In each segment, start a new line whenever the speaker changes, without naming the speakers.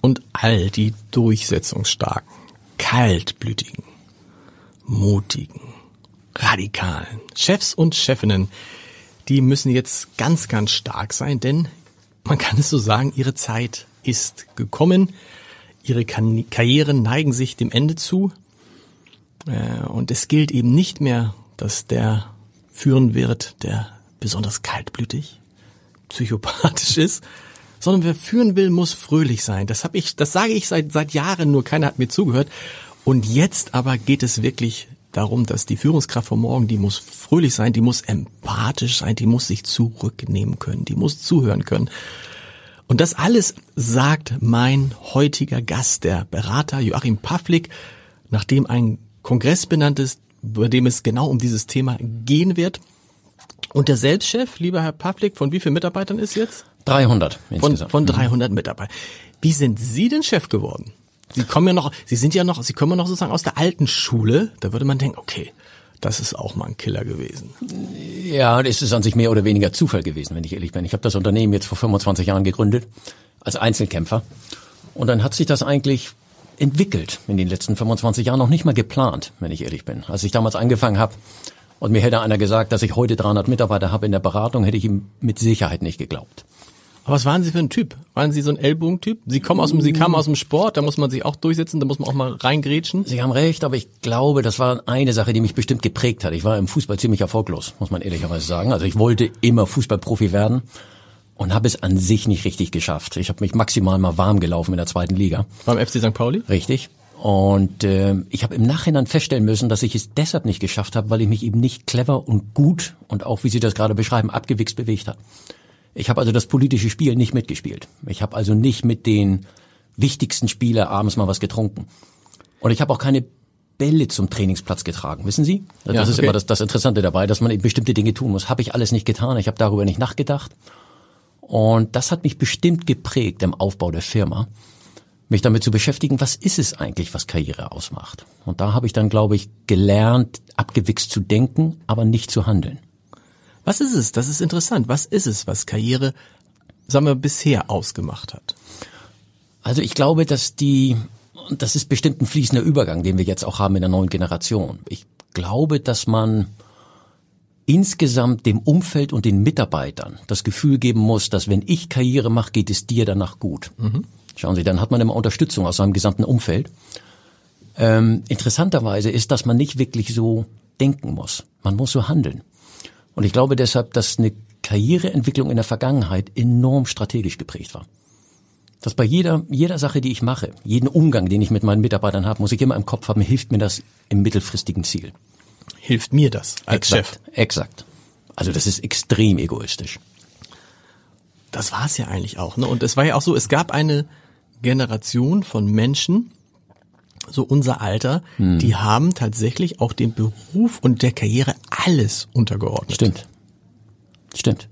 Und all die durchsetzungsstarken, kaltblütigen, mutigen, radikalen Chefs und Chefinnen, die müssen jetzt ganz, ganz stark sein, denn man kann es so sagen, ihre Zeit ist gekommen. Ihre Karrieren neigen sich dem Ende zu. Äh, und es gilt eben nicht mehr, dass der führen wird, der besonders kaltblütig, psychopathisch ist, sondern wer führen will, muss fröhlich sein. Das habe ich, das sage ich seit seit Jahren, nur keiner hat mir zugehört. Und jetzt aber geht es wirklich darum, dass die Führungskraft von morgen, die muss fröhlich sein, die muss empathisch sein, die muss sich zurücknehmen können, die muss zuhören können. Und das alles sagt mein heutiger Gast, der Berater Joachim Pavlik, nachdem ein Kongress benannt ist, bei dem es genau um dieses Thema gehen wird. Und der Selbstchef, lieber Herr Pavlik, von wie vielen Mitarbeitern ist jetzt?
300
insgesamt. Von, von 300 mhm. Mitarbeitern. Wie sind Sie denn Chef geworden? Sie kommen ja noch, Sie sind ja noch, Sie kommen ja noch sozusagen aus der alten Schule. Da würde man denken, okay, das ist auch mal ein Killer gewesen.
Ja, es ist an sich mehr oder weniger Zufall gewesen, wenn ich ehrlich bin. Ich habe das Unternehmen jetzt vor 25 Jahren gegründet als Einzelkämpfer und dann hat sich das eigentlich entwickelt in den letzten 25 Jahren noch nicht mal geplant, wenn ich ehrlich bin. Als ich damals angefangen habe und mir hätte einer gesagt, dass ich heute 300 Mitarbeiter habe in der Beratung, hätte ich ihm mit Sicherheit nicht geglaubt.
Aber was waren Sie für ein Typ? Waren Sie so ein Ellbogentyp? Sie kommen aus dem, Sie kamen aus dem Sport, da muss man sich auch durchsetzen, da muss man auch mal reingrätschen.
Sie haben recht, aber ich glaube, das war eine Sache, die mich bestimmt geprägt hat. Ich war im Fußball ziemlich erfolglos, muss man ehrlicherweise sagen. Also ich wollte immer Fußballprofi werden und habe es an sich nicht richtig geschafft. Ich habe mich maximal mal warm gelaufen in der zweiten Liga.
Beim FC St. Pauli?
Richtig. Und äh, ich habe im Nachhinein feststellen müssen, dass ich es deshalb nicht geschafft habe, weil ich mich eben nicht clever und gut und auch, wie Sie das gerade beschreiben, abgewichst bewegt habe. Ich habe also das politische Spiel nicht mitgespielt. Ich habe also nicht mit den wichtigsten Spieler abends mal was getrunken. Und ich habe auch keine Bälle zum Trainingsplatz getragen, wissen Sie? Das ja, ist okay. immer das, das Interessante dabei, dass man eben bestimmte Dinge tun muss. Habe ich alles nicht getan. Ich habe darüber nicht nachgedacht. Und das hat mich bestimmt geprägt im Aufbau der Firma, mich damit zu beschäftigen, was ist es eigentlich, was Karriere ausmacht. Und da habe ich dann, glaube ich, gelernt, abgewichst zu denken, aber nicht zu handeln.
Was ist es? Das ist interessant. Was ist es, was Karriere, sagen wir, bisher ausgemacht hat?
Also ich glaube, dass die, das ist bestimmt ein fließender Übergang, den wir jetzt auch haben in der neuen Generation. Ich glaube, dass man insgesamt dem Umfeld und den Mitarbeitern das Gefühl geben muss, dass wenn ich Karriere mache, geht es dir danach gut. Mhm. Schauen Sie, dann hat man immer Unterstützung aus seinem gesamten Umfeld. Ähm, interessanterweise ist, dass man nicht wirklich so denken muss. Man muss so handeln. Und ich glaube deshalb, dass eine Karriereentwicklung in der Vergangenheit enorm strategisch geprägt war. Dass bei jeder, jeder Sache, die ich mache, jeden Umgang, den ich mit meinen Mitarbeitern habe, muss ich immer im Kopf haben, hilft mir das im mittelfristigen Ziel.
Hilft mir das als
exakt,
Chef?
Exakt. Also das ist extrem egoistisch.
Das war es ja eigentlich auch. Ne? Und es war ja auch so, es gab eine Generation von Menschen, so unser Alter, hm. die haben tatsächlich auch dem Beruf und der Karriere alles untergeordnet.
Stimmt. Stimmt.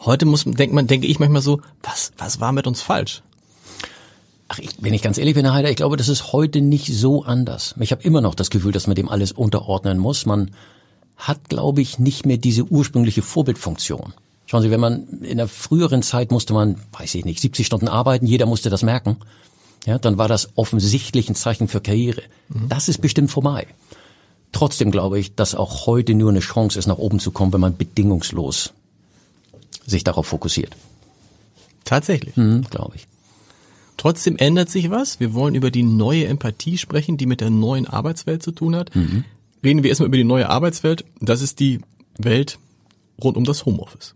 Heute muss denkt man, denke ich manchmal so, was, was war mit uns falsch?
Ach, ich, wenn ich ganz ehrlich bin, Herr Heider, ich glaube, das ist heute nicht so anders. Ich habe immer noch das Gefühl, dass man dem alles unterordnen muss. Man hat, glaube ich, nicht mehr diese ursprüngliche Vorbildfunktion. Schauen Sie, wenn man in der früheren Zeit musste man, weiß ich nicht, 70 Stunden arbeiten, jeder musste das merken ja, dann war das offensichtlich ein Zeichen für Karriere. Mhm. Das ist bestimmt vorbei. Trotzdem glaube ich, dass auch heute nur eine Chance ist, nach oben zu kommen, wenn man bedingungslos sich darauf fokussiert.
Tatsächlich.
Mhm, glaube ich.
Trotzdem ändert sich was. Wir wollen über die neue Empathie sprechen, die mit der neuen Arbeitswelt zu tun hat. Mhm. Reden wir erstmal über die neue Arbeitswelt. Das ist die Welt rund um das Homeoffice.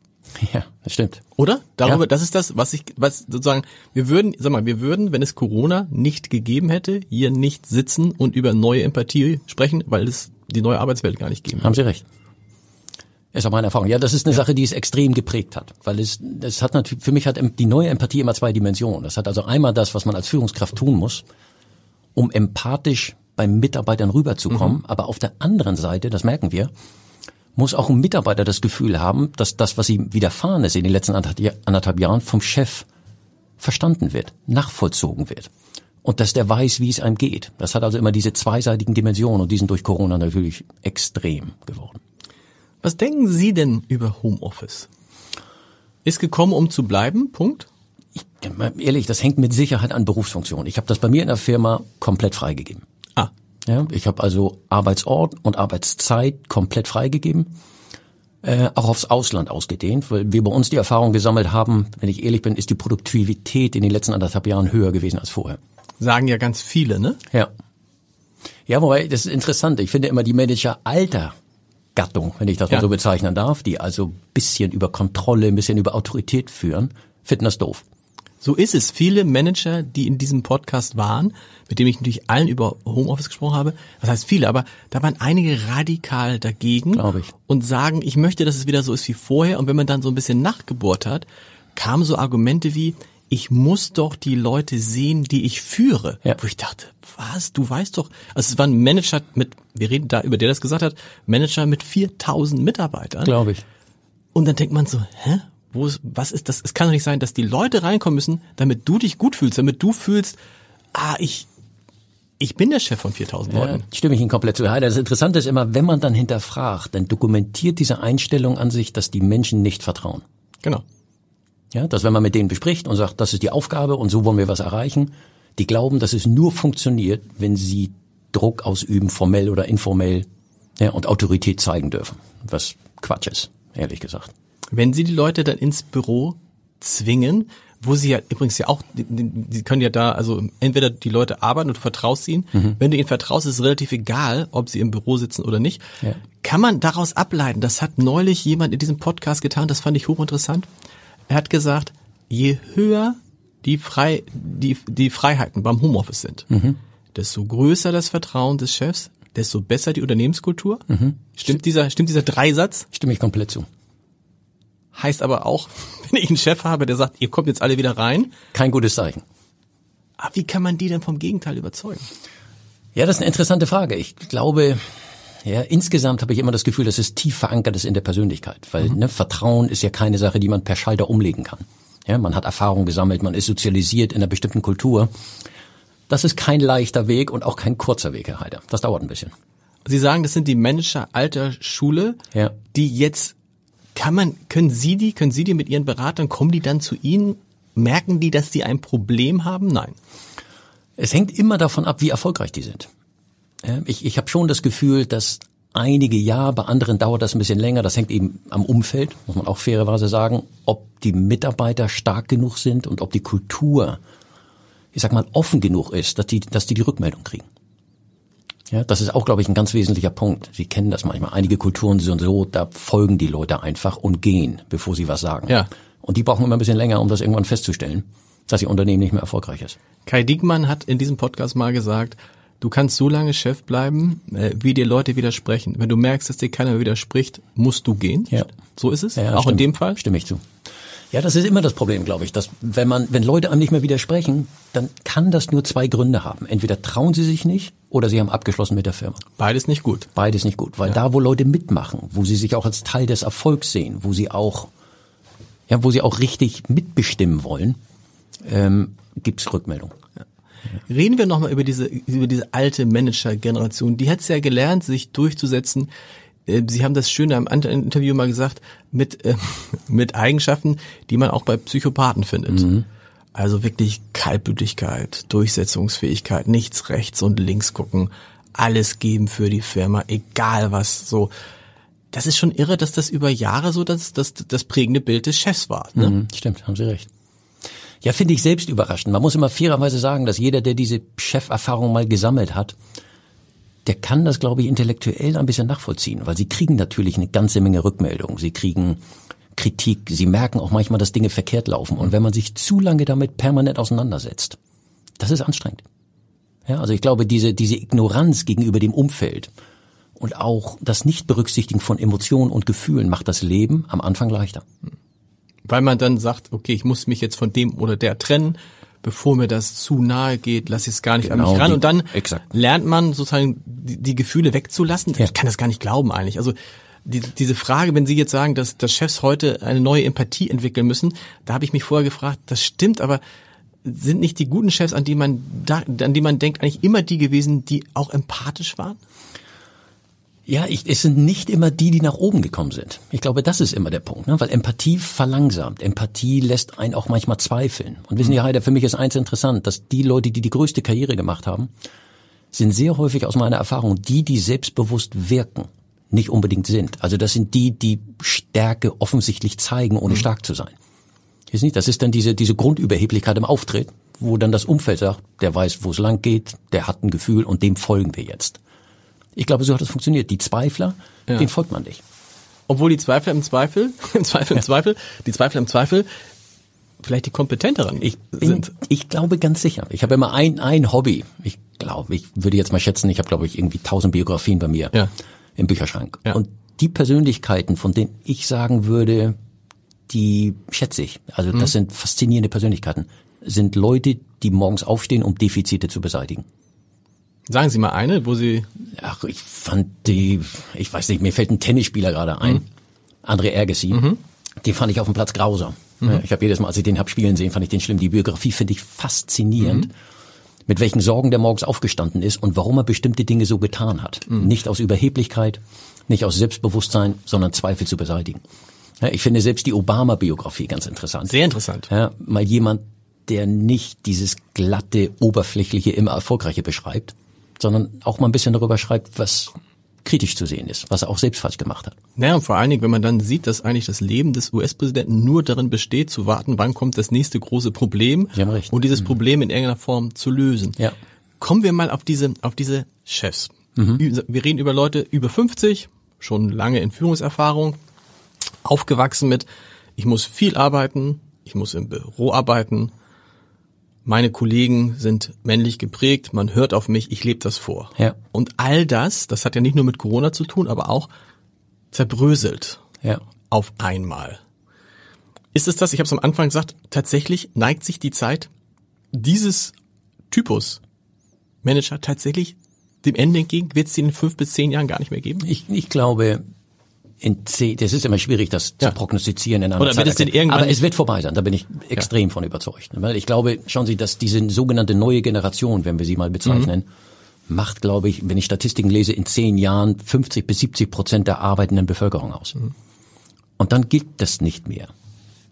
Ja, das stimmt.
Oder? Darüber,
Ja.
das ist das, was ich, was sozusagen, wir würden, sag mal, wir würden, wenn es Corona nicht gegeben hätte, hier nicht sitzen und über neue Empathie sprechen, weil es die neue Arbeitswelt gar nicht geben
Haben Sie recht. Ist auch meine Erfahrung. Ja, das ist eine Sache, die es extrem geprägt hat, weil es, es hat natürlich, für mich hat die neue Empathie immer zwei Dimensionen. Das hat also einmal das, was man als Führungskraft tun muss, um empathisch beim Mitarbeitern rüberzukommen, aber auf der anderen Seite, das merken wir, muss auch ein Mitarbeiter das Gefühl haben, dass das, was ihm widerfahren ist in den letzten anderthalb Jahren vom Chef verstanden wird, nachvollzogen wird. Und dass der weiß, wie es einem geht. Das hat also immer diese zweiseitigen Dimensionen und die sind durch Corona natürlich extrem geworden.
Was denken Sie denn über Homeoffice? Ist gekommen, um zu bleiben? Punkt.
Ich, ehrlich, das hängt mit Sicherheit an Berufsfunktion. Ich habe das bei mir in der Firma komplett freigegeben. Ja, ich habe also Arbeitsort und Arbeitszeit komplett freigegeben, äh, auch aufs Ausland ausgedehnt, weil wir bei uns die Erfahrung gesammelt haben, wenn ich ehrlich bin, ist die Produktivität in den letzten anderthalb Jahren höher gewesen als vorher.
sagen ja ganz viele, ne?
Ja. Ja, wobei, das ist interessant. Ich finde immer die Manager alter Gattung, wenn ich das
Ja.
mal so bezeichnen darf, die also ein bisschen über Kontrolle, ein bisschen über Autorität führen, finden das doof.
So ist es. Viele Manager, die in diesem Podcast waren, mit dem ich natürlich allen über Homeoffice gesprochen habe, das heißt viele, aber da waren einige radikal dagegen
Glaub ich.
und sagen, ich möchte, dass es wieder so ist wie vorher. Und wenn man dann so ein bisschen nachgebohrt hat, kamen so Argumente wie, ich muss doch die Leute sehen, die ich führe.
Ja.
Wo ich dachte, was, du weißt doch, also es war ein Manager mit, wir reden da, über der das gesagt hat, Manager mit 4000 Mitarbeitern.
Glaube ich.
Und dann denkt man so, hä? Wo ist, was ist das? Es kann doch nicht sein, dass die Leute reinkommen müssen, damit du dich gut fühlst, damit du fühlst, ah, ich, ich bin der Chef von 4000
Ja,
Leuten.
stimme ich Ihnen komplett zu. Das Interessante ist immer, wenn man dann hinterfragt, dann dokumentiert diese Einstellung an sich, dass die Menschen nicht vertrauen.
Genau.
Ja, dass wenn man mit denen bespricht und sagt, das ist die Aufgabe und so wollen wir was erreichen, die glauben, dass es nur funktioniert, wenn sie Druck ausüben, formell oder informell, ja, und Autorität zeigen dürfen. Was Quatsch ist, ehrlich gesagt.
Wenn sie die Leute dann ins Büro zwingen, wo sie ja übrigens ja auch, die können ja da, also entweder die Leute arbeiten und du vertraust ihnen. Wenn du ihnen vertraust, ist es relativ egal, ob sie im Büro sitzen oder nicht.
Ja.
Kann man daraus ableiten, das hat neulich jemand in diesem Podcast getan, das fand ich hochinteressant. Er hat gesagt, je höher die, Frei, die, die Freiheiten beim Homeoffice sind, desto größer das Vertrauen des Chefs, desto besser die Unternehmenskultur. Stimmt dieser, stimmt dieser Dreisatz?
Stimme ich komplett zu.
Heißt aber auch, wenn ich einen Chef habe, der sagt, ihr kommt jetzt alle wieder rein,
Kein gutes Zeichen.
ah, wie kann man die denn vom Gegenteil überzeugen?
Ja, das ist eine interessante Frage. Ich glaube, ja, insgesamt habe ich immer das Gefühl, dass es tief verankert ist in der Persönlichkeit, weil ne, Vertrauen ist ja keine Sache, die man per Schalter umlegen kann. Ja, man hat Erfahrung gesammelt, man ist sozialisiert in einer bestimmten Kultur. Das ist kein leichter Weg und auch kein kurzer Weg, Herr Heider. Das dauert ein bisschen.
Sie sagen, das sind die Manager alter Schule,
Ja.
die jetzt, kann man, können Sie die, können Sie die mit Ihren Beratern, kommen die dann zu Ihnen, merken die, dass die ein Problem haben? Nein.
Es hängt immer davon ab, wie erfolgreich die sind. Ich, ich habe schon das Gefühl, dass einige ja, bei anderen dauert das ein bisschen länger. Das hängt eben am Umfeld, muss man auch fairerweise sagen, ob die Mitarbeiter stark genug sind und ob die Kultur, ich sag mal, offen genug ist, dass die, dass die die Rückmeldung kriegen. Ja, das ist auch, glaube ich, ein ganz wesentlicher Punkt. Sie kennen das manchmal. Einige Kulturen sind so, da folgen die Leute einfach und gehen, bevor sie was sagen.
Ja.
Und die brauchen immer ein bisschen länger, um das irgendwann festzustellen, dass ihr Unternehmen nicht mehr erfolgreich ist.
Kai Diekmann hat in diesem Podcast mal gesagt, du kannst so lange Chef bleiben, äh, wie dir Leute widersprechen. Wenn du merkst, dass dir keiner widerspricht, musst du gehen.
Ja.
So ist es.
Ja,
auch in
stimmt.
dem Fall.
Stimme ich zu. Ja, das ist immer das Problem, glaube ich, dass wenn man, wenn Leute einem nicht mehr widersprechen, dann kann das nur zwei Gründe haben. Entweder trauen sie sich nicht oder sie haben abgeschlossen mit der Firma.
Beides nicht gut.
Beides nicht gut, weil da, wo Leute mitmachen, wo sie sich auch als Teil des Erfolgs sehen, wo sie auch, ja, wo sie auch richtig mitbestimmen wollen, ähm, gibt's Rückmeldung.
Reden wir nochmal über diese, über diese alte Manager-Generation. Die hat es ja gelernt, sich durchzusetzen. Äh, Sie haben das schöne am anderen Interview mal gesagt, mit, äh, mit Eigenschaften, die man auch bei Psychopathen findet. Also wirklich Kaltblütigkeit, Durchsetzungsfähigkeit, nichts rechts und links gucken, alles geben für die Firma, egal was, so. Das ist schon irre, dass das über Jahre so das, das, das prägende Bild des Chefs war. Ne?
Mhm, stimmt, haben Sie recht. Ja, finde ich selbst überraschend. Man muss immer fairerweise sagen, dass jeder, der diese Cheferfahrung mal gesammelt hat, der kann das, glaube ich, intellektuell ein bisschen nachvollziehen, weil sie kriegen natürlich eine ganze Menge Rückmeldungen. Sie kriegen Kritik, sie merken auch manchmal, dass Dinge verkehrt laufen. Und wenn man sich zu lange damit permanent auseinandersetzt, das ist anstrengend. Ja, also ich glaube, diese, diese Ignoranz gegenüber dem Umfeld und auch das Nichtberücksichtigen von Emotionen und Gefühlen macht das Leben am Anfang leichter.
Weil man dann sagt, okay, ich muss mich jetzt von dem oder der trennen, bevor mir das zu nahe geht, lasse ich es gar nicht
Genau,
an mich ran.
die-
Und dann
exakt.
lernt man sozusagen die, die Gefühle wegzulassen.
Ja.
Ich kann das gar nicht glauben eigentlich. Also die, diese Frage, wenn Sie jetzt sagen, dass, dass Chefs heute eine neue Empathie entwickeln müssen, da habe ich mich vorher gefragt, das stimmt, aber sind nicht die guten Chefs, an die man da, an die man denkt, eigentlich immer die gewesen, die auch empathisch waren?
Ja, ich, es sind nicht immer die, die nach oben gekommen sind. Ich glaube, das ist immer der Punkt, ne? weil Empathie verlangsamt. Empathie lässt einen auch manchmal zweifeln. Und wissen Sie, Heider, für mich ist eins interessant, dass die Leute, die die größte Karriere gemacht haben, sind sehr häufig aus meiner Erfahrung die, die selbstbewusst wirken, nicht unbedingt sind. Also das sind die, die Stärke offensichtlich zeigen, ohne stark zu sein. Ist nicht? Das ist dann diese, diese Grundüberheblichkeit im Auftritt, wo dann das Umfeld sagt, der weiß, wo es lang geht, der hat ein Gefühl und dem folgen wir jetzt. Ich glaube, so hat es funktioniert. Die Zweifler,
Ja.
den folgt man nicht.
Obwohl die Zweifler im Zweifel, im Zweifel, im Zweifel, die Zweifler im Zweifel vielleicht die kompetenteren
Ich bin,
sind.
ich glaube ganz sicher. Ich habe immer ein, ein Hobby. Ich glaube, ich würde jetzt mal schätzen, ich habe, glaube ich, irgendwie tausend Biografien bei mir
Ja.
im Bücherschrank.
Ja.
Und die Persönlichkeiten, von denen ich sagen würde, die schätze ich. Also
Mhm.
das sind faszinierende Persönlichkeiten. Sind Leute, die morgens aufstehen, um Defizite zu beseitigen.
Sagen Sie mal eine, wo Sie
Ach, ich fand die, ich weiß nicht, mir fällt ein Tennisspieler gerade ein, André Agassi. Den fand ich auf dem Platz grausam. Ja, Ich habe jedes Mal, als ich den hab spielen sehen, fand ich den schlimm. Die Biografie finde ich faszinierend, mit welchen Sorgen der morgens aufgestanden ist und warum er bestimmte Dinge so getan hat. Nicht aus Überheblichkeit, nicht aus Selbstbewusstsein, sondern Zweifel zu beseitigen. Ja, ich finde selbst die Obama-Biografie ganz interessant.
sehr interessant.
Ja, mal jemand, der nicht dieses glatte, oberflächliche, immer erfolgreiche beschreibt, sondern auch mal ein bisschen darüber schreibt, was kritisch zu sehen ist, was er auch selbst falsch gemacht hat.
Naja, und vor allen Dingen, wenn man dann sieht, dass eigentlich das Leben des US-Präsidenten nur darin besteht, zu warten, wann kommt das nächste große Problem und dieses Problem in irgendeiner Form zu lösen.
Ja.
Kommen wir mal auf diese, auf diese Chefs.
Mhm.
Wir reden über Leute über 50, schon lange in Führungserfahrung, aufgewachsen mit, ich muss viel arbeiten, ich muss im Büro arbeiten, meine Kollegen sind männlich geprägt, man hört auf mich, ich lebe das vor.
Ja.
Und all das, das hat ja nicht nur mit Corona zu tun, aber auch zerbröselt
Ja.
auf einmal. Ist es das, ich habe es am Anfang gesagt, tatsächlich neigt sich die Zeit dieses Typus Manager tatsächlich dem Ende entgegen? Wird es in fünf bis zehn Jahren gar nicht mehr geben?
Ich, ich glaube, in zehn, das ist immer schwierig, das
Ja.
zu prognostizieren in einer
Oder wird es denn irgendwann-
Aber es wird vorbei sein, da bin ich extrem von überzeugt. Weil ich glaube, schauen Sie, dass diese sogenannte neue Generation, wenn wir sie mal bezeichnen,
Mhm.
macht, glaube ich, wenn ich Statistiken lese, in zehn Jahren 50 bis 70 Prozent der arbeitenden Bevölkerung aus.
Mhm.
Und dann gilt das nicht mehr.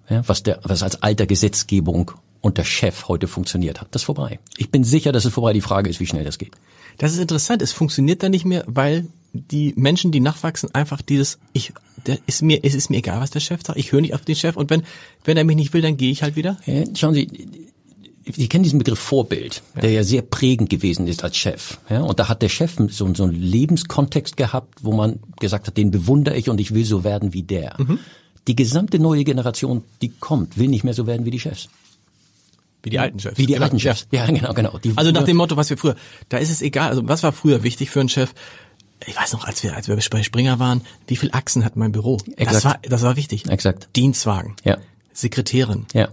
Ja, was, der, was als alter Gesetzgebung unter Chef heute funktioniert hat. Das ist vorbei. Ich bin sicher, dass es vorbei. Die Frage ist, wie schnell das geht.
Das ist interessant. Es funktioniert dann nicht mehr, weil die Menschen, die nachwachsen, einfach dieses, ich, der ist mir, es ist mir egal, was der Chef sagt. Ich höre nicht auf den Chef und wenn, wenn er mich nicht will, dann gehe ich halt wieder.
Ja, schauen Sie, Sie kennen diesen Begriff Vorbild, der ja sehr prägend gewesen ist als Chef. Ja, und da hat der Chef so, so einen Lebenskontext gehabt, wo man gesagt hat, den bewundere ich und ich will so werden wie der. Die gesamte neue Generation, die kommt, will nicht mehr so werden wie die Chefs.
Wie die alten Chefs.
Wie die
Genau,
alten Chefs. Ja, genau, genau. Die,
Also nach dem Motto, was wir früher, da ist es egal, also was war früher wichtig für einen Chef? Ich weiß noch, als wir, als wir bei Springer waren, wie viel Achsen hat mein Büro? Das
Exakt.
war, das war wichtig.
Exakt.
Dienstwagen.
Ja.
Sekretärin.
Ja.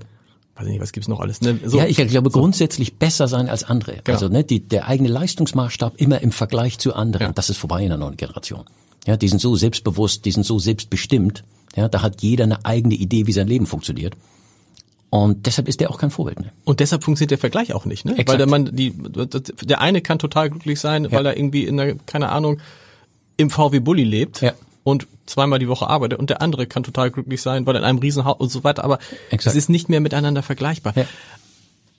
Weiß ich nicht, was gibt's noch alles, ne? So.
Ja, ich glaube grundsätzlich besser sein als andere.
Genau.
Also ne, die, der eigene Leistungsmaßstab immer im Vergleich zu anderen,
Ja.
das ist vorbei in der neuen Generation. Ja, die sind so selbstbewusst, die sind so selbstbestimmt. Ja, da hat jeder eine eigene Idee, wie sein Leben funktioniert. Und deshalb ist der auch kein Vorbild mehr.
Und deshalb funktioniert der Vergleich auch nicht, ne?
Exakt.
Weil der Mann, die, der eine kann total glücklich sein, weil er irgendwie in der, keine Ahnung, im VW Bulli lebt
Ja.
und zweimal die Woche arbeitet und der andere kann total glücklich sein, weil er in einem Riesenhaus und so weiter, aber
Exakt.
es ist nicht mehr miteinander vergleichbar.
Ja.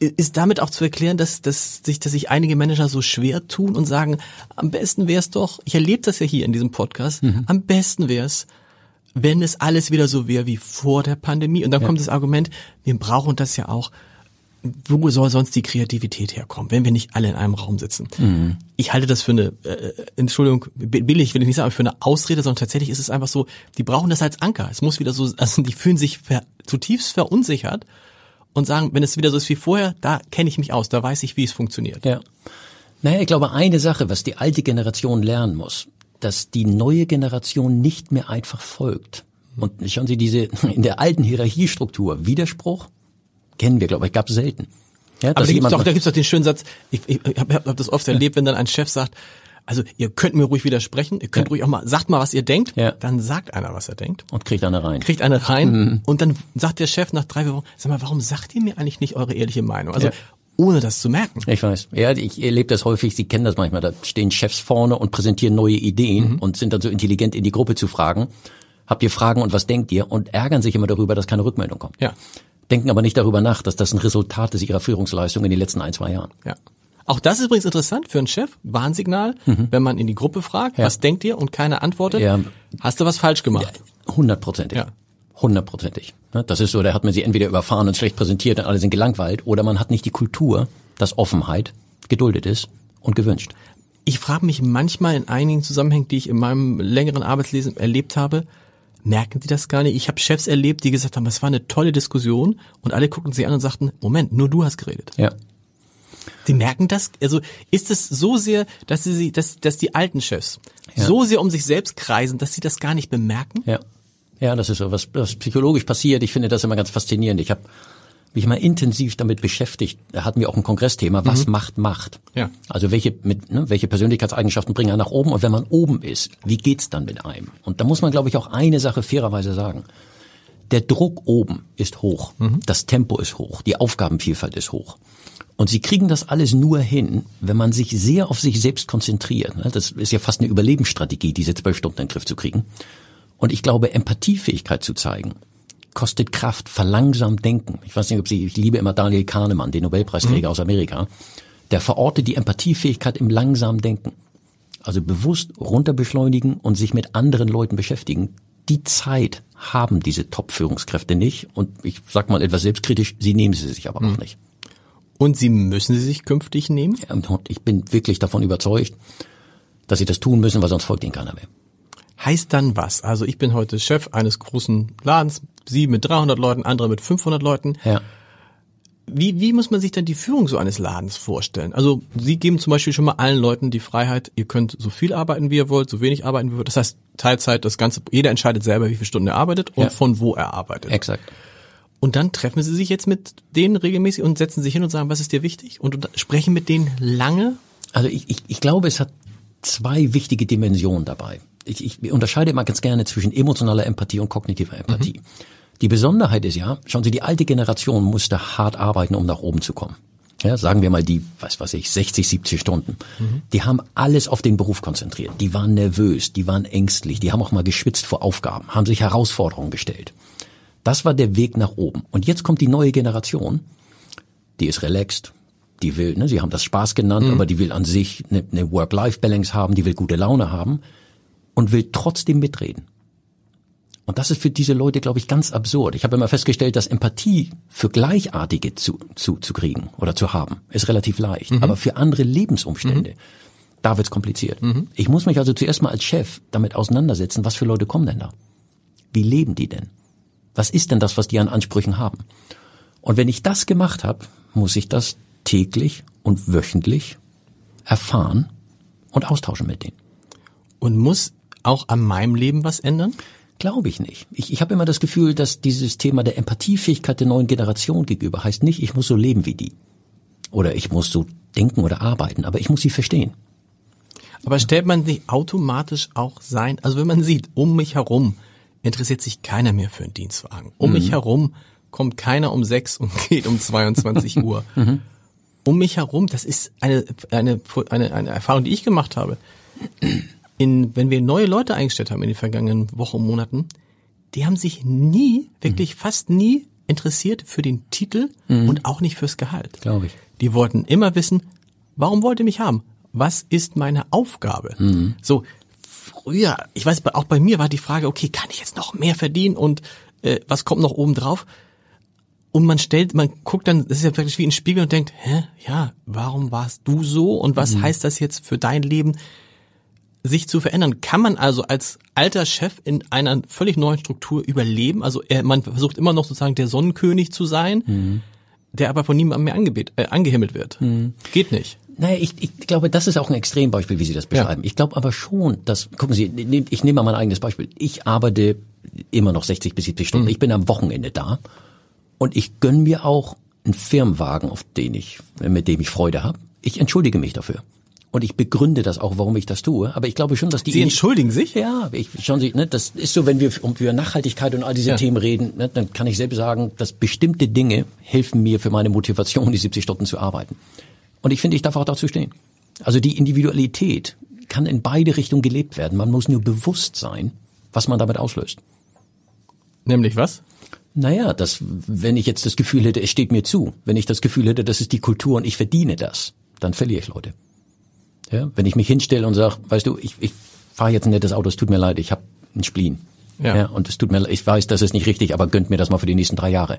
Ist damit auch zu erklären, dass, dass, sich, dass sich einige Manager so schwer tun und sagen, am besten wär's doch, ich erlebe das ja hier in diesem Podcast,
Mhm.
am besten wär's, wenn es alles wieder so wäre wie vor der Pandemie. Und dann kommt das Argument, wir brauchen das ja auch, wo soll sonst die Kreativität herkommen, wenn wir nicht alle in einem Raum sitzen? Mhm. Ich halte das für eine, äh, Entschuldigung, billig will ich nicht sagen, aber für eine Ausrede, sondern tatsächlich ist es einfach so, die brauchen das als Anker. Es muss wieder so, also die fühlen sich ver, zutiefst verunsichert und sagen, wenn es wieder so ist wie vorher, da kenne ich mich aus, da weiß ich, wie es funktioniert.
Ja. Naja, ich glaube, eine Sache, was die alte Generation lernen muss, dass die neue Generation nicht mehr einfach folgt. Und schauen Sie, diese in der alten Hierarchiestruktur, Widerspruch, kennen wir, glaube ich, gab es selten.
Ja, Aber da gibt's doch, da gibt's doch den schönen Satz, ich, ich, ich habe hab das oft erlebt, wenn dann ein Chef sagt, also ihr könnt mir ruhig widersprechen, ihr könnt ja. ruhig auch mal, sagt mal, was ihr denkt, ja. dann sagt einer, was er denkt.
Und kriegt eine rein.
Kriegt eine rein mhm. und dann sagt der Chef nach drei Wochen, sag mal, warum sagt ihr mir eigentlich nicht eure ehrliche Meinung? Also ja ohne das zu merken.
Ich weiß. Ja, ich erlebe das häufig, Sie kennen das manchmal, da stehen Chefs vorne und präsentieren neue Ideen mhm. und sind dann so intelligent in die Gruppe zu fragen, habt ihr Fragen und was denkt ihr? Und ärgern sich immer darüber, dass keine Rückmeldung kommt.
Ja.
Denken aber nicht darüber nach, dass das ein Resultat ist ihrer Führungsleistung in den letzten ein, zwei Jahren.
Ja. Auch das ist übrigens interessant für einen Chef, Warnsignal, mhm. wenn man in die Gruppe fragt, ja. was denkt ihr und keiner antwortet, ja. hast du was falsch gemacht.
Hundertprozentig. Ja. Hundertprozentig. Das ist so, da hat man sie entweder überfahren und schlecht präsentiert und alle sind gelangweilt oder man hat nicht die Kultur, dass Offenheit geduldet ist und gewünscht.
Ich frage mich manchmal in einigen Zusammenhängen, die ich in meinem längeren Arbeitslesen erlebt habe, merken die das gar nicht? Ich habe Chefs erlebt, die gesagt haben, es war eine tolle Diskussion und alle guckten sie an und sagten, Moment, nur du hast geredet.
Ja.
Die merken das, also ist es so sehr, dass sie, dass, dass die alten Chefs ja. so sehr um sich selbst kreisen, dass sie das gar nicht bemerken?
Ja. Ja, das ist so, was, was psychologisch passiert. Ich finde das immer ganz faszinierend. Ich habe mich mal intensiv damit beschäftigt. Da hatten wir auch ein Kongressthema. Was mhm. macht Macht?
Ja.
Also welche, mit, ne, welche Persönlichkeitseigenschaften bringen einen nach oben? Und wenn man oben ist, wie geht's dann mit einem? Und da muss man, glaube ich, auch eine Sache fairerweise sagen. Der Druck oben ist hoch. Mhm. Das Tempo ist hoch. Die Aufgabenvielfalt ist hoch. Und sie kriegen das alles nur hin, wenn man sich sehr auf sich selbst konzentriert. Ne? Das ist ja fast eine Überlebensstrategie, diese zwölf Stunden in den Griff zu kriegen. Und ich glaube, Empathiefähigkeit zu zeigen, kostet Kraft, verlangsamt denken. Ich weiß nicht, ob Sie, ich liebe immer Daniel Kahnemann, den Nobelpreisträger mhm. aus Amerika. Der verortet die Empathiefähigkeit im langsamen Denken. Also bewusst runterbeschleunigen und sich mit anderen Leuten beschäftigen. Die Zeit haben diese Top-Führungskräfte nicht. Und ich sag mal etwas selbstkritisch, sie nehmen sie sich aber mhm. auch nicht.
Und sie müssen sie sich künftig nehmen?
Ja, ich bin wirklich davon überzeugt, dass sie das tun müssen, weil sonst folgt ihnen keiner mehr
heißt dann was? Also ich bin heute Chef eines großen Ladens, Sie mit 300 Leuten, andere mit 500 Leuten.
Ja.
Wie, wie muss man sich denn die Führung so eines Ladens vorstellen? Also Sie geben zum Beispiel schon mal allen Leuten die Freiheit, ihr könnt so viel arbeiten, wie ihr wollt, so wenig arbeiten, wie ihr wollt. Das heißt, Teilzeit, das Ganze, jeder entscheidet selber, wie viele Stunden er arbeitet und ja. von wo er arbeitet.
Exakt.
Und dann treffen Sie sich jetzt mit denen regelmäßig und setzen sich hin und sagen, was ist dir wichtig? Und sprechen mit denen lange?
Also ich, ich, ich glaube, es hat zwei wichtige Dimensionen dabei ich, ich unterscheide immer ganz gerne zwischen emotionaler Empathie und kognitiver Empathie. Mhm. Die Besonderheit ist ja, schauen Sie, die alte Generation musste hart arbeiten, um nach oben zu kommen. Ja, sagen wir mal die, was weiß ich, 60, 70 Stunden. Mhm. Die haben alles auf den Beruf konzentriert. Die waren nervös, die waren ängstlich, die haben auch mal geschwitzt vor Aufgaben, haben sich Herausforderungen gestellt. Das war der Weg nach oben. Und jetzt kommt die neue Generation, die ist relaxed, die will, ne, Sie haben das Spaß genannt, mhm. aber die will an sich eine, eine Work-Life-Balance haben, die will gute Laune haben und will trotzdem mitreden. Und das ist für diese Leute, glaube ich, ganz absurd. Ich habe immer festgestellt, dass Empathie für Gleichartige zu, zu, zu kriegen oder zu haben, ist relativ leicht. Mhm. Aber für andere Lebensumstände, mhm. da wird's kompliziert. Mhm. Ich muss mich also zuerst mal als Chef damit auseinandersetzen, was für Leute kommen denn da? Wie leben die denn? Was ist denn das, was die an Ansprüchen haben? Und wenn ich das gemacht habe, muss ich das täglich und wöchentlich erfahren und austauschen mit denen.
Und muss auch an meinem Leben was ändern?
Glaube ich nicht. Ich, ich habe immer das Gefühl, dass dieses Thema der Empathiefähigkeit der neuen Generation gegenüber heißt nicht, ich muss so leben wie die. Oder ich muss so denken oder arbeiten, aber ich muss sie verstehen.
Aber stellt man sich automatisch auch sein, also wenn man sieht, um mich herum interessiert sich keiner mehr für einen Dienstwagen. Um mhm. mich herum kommt keiner um sechs und geht um 22 Uhr. Mhm. Um mich herum, das ist eine, eine, eine, eine Erfahrung, die ich gemacht habe in, wenn wir neue Leute eingestellt haben in den vergangenen Wochen und Monaten, die haben sich nie, wirklich mhm. fast nie interessiert für den Titel mhm. und auch nicht fürs Gehalt.
Glaube ich.
Die wollten immer wissen, warum wollt ihr mich haben? Was ist meine Aufgabe? Mhm. So, früher, ich weiß, auch bei mir war die Frage, okay, kann ich jetzt noch mehr verdienen und äh, was kommt noch oben drauf? Und man stellt, man guckt dann, das ist ja wirklich wie ein Spiegel und denkt, hä, ja, warum warst du so und was
Mhm.
heißt das jetzt für dein Leben, sich zu verändern? Kann man also als alter Chef in einer völlig neuen Struktur überleben? Also er, man versucht immer noch sozusagen der Sonnenkönig zu sein,
Mhm.
der aber von niemandem mehr angebet, äh, angehimmelt wird. Geht nicht.
Naja, ich, ich glaube, das ist auch ein Extrembeispiel, wie Sie das beschreiben. Ich glaube aber schon, dass, gucken Sie, nehm- ich nehme mal mein eigenes Beispiel. Ich arbeite immer noch 60 bis 70 Stunden. Ich bin am Wochenende da und ich gönn mir auch einen Firmenwagen, auf den ich, mit dem ich Freude habe. Ich entschuldige mich dafür. Und ich begründe das auch, warum ich das tue. Aber ich glaube schon, dass die
Sie entschuldigen sich?
ja, ich, schauen Sie, ne, das ist so, wenn wir um über Nachhaltigkeit und all diese
Ja.
Themen reden, ne, dann kann ich selbst sagen, dass bestimmte Dinge helfen mir für meine Motivation, die 70 Stunden zu arbeiten. Und ich finde, ich darf auch dazu stehen. Also die Individualität kann in beide Richtungen gelebt werden. Man muss nur bewusst sein, was man damit auslöst.
Nämlich was?
Naja, dass, wenn ich jetzt das Gefühl hätte, es steht mir zu, wenn ich das Gefühl hätte, das ist die Kultur und ich verdiene das, dann verliere ich Leute. Ja, wenn ich mich hinstelle und sage, weißt du, ich, ich fahre jetzt ein nettes Auto, es tut mir leid, ich habe einen Spleen.
Ja.
und es tut mir, leid, ich weiß, das ist nicht richtig, aber gönnt mir das mal für die nächsten drei Jahre.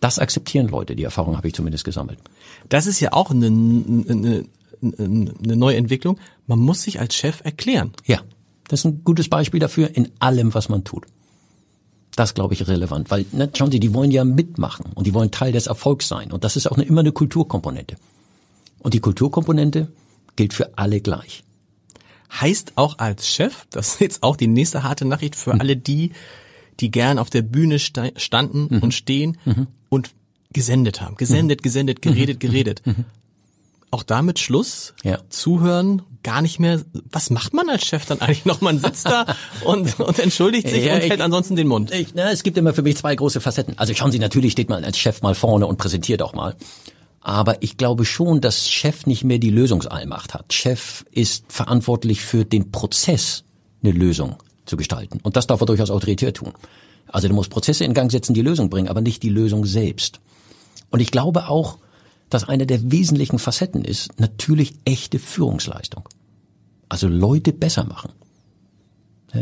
Das akzeptieren Leute, die Erfahrung habe ich zumindest gesammelt.
Das ist ja auch eine, eine, eine, eine neue Entwicklung. Man muss sich als Chef erklären.
Ja, das ist ein gutes Beispiel dafür in allem, was man tut. Das glaube ich relevant, weil ne, schauen Sie, die wollen ja mitmachen und die wollen Teil des Erfolgs sein und das ist auch eine, immer eine Kulturkomponente. Und die Kulturkomponente gilt für alle gleich.
Heißt auch als Chef, das ist jetzt auch die nächste harte Nachricht für alle die, die gern auf der Bühne sta standen und stehen und gesendet haben. Gesendet, gesendet, geredet, geredet. Auch damit Schluss.
Ja.
Zuhören, gar nicht mehr. Was macht man als Chef dann eigentlich noch? Man sitzt da und, und entschuldigt sich
Ja,
und
ich-
hält ansonsten den Mund.
Ich, na, es gibt immer für mich zwei große Facetten. Also schauen Sie, natürlich steht man als Chef mal vorne und präsentiert auch mal. Aber ich glaube schon, dass Chef nicht mehr die Lösungsallmacht hat. Chef ist verantwortlich für den Prozess, eine Lösung zu gestalten. Und das darf er durchaus autoritär tun. Also der muss Prozesse in Gang setzen, die Lösung bringen, aber nicht die Lösung selbst. Und ich glaube auch, dass eine der wesentlichen Facetten ist natürlich echte Führungsleistung. Also Leute besser machen.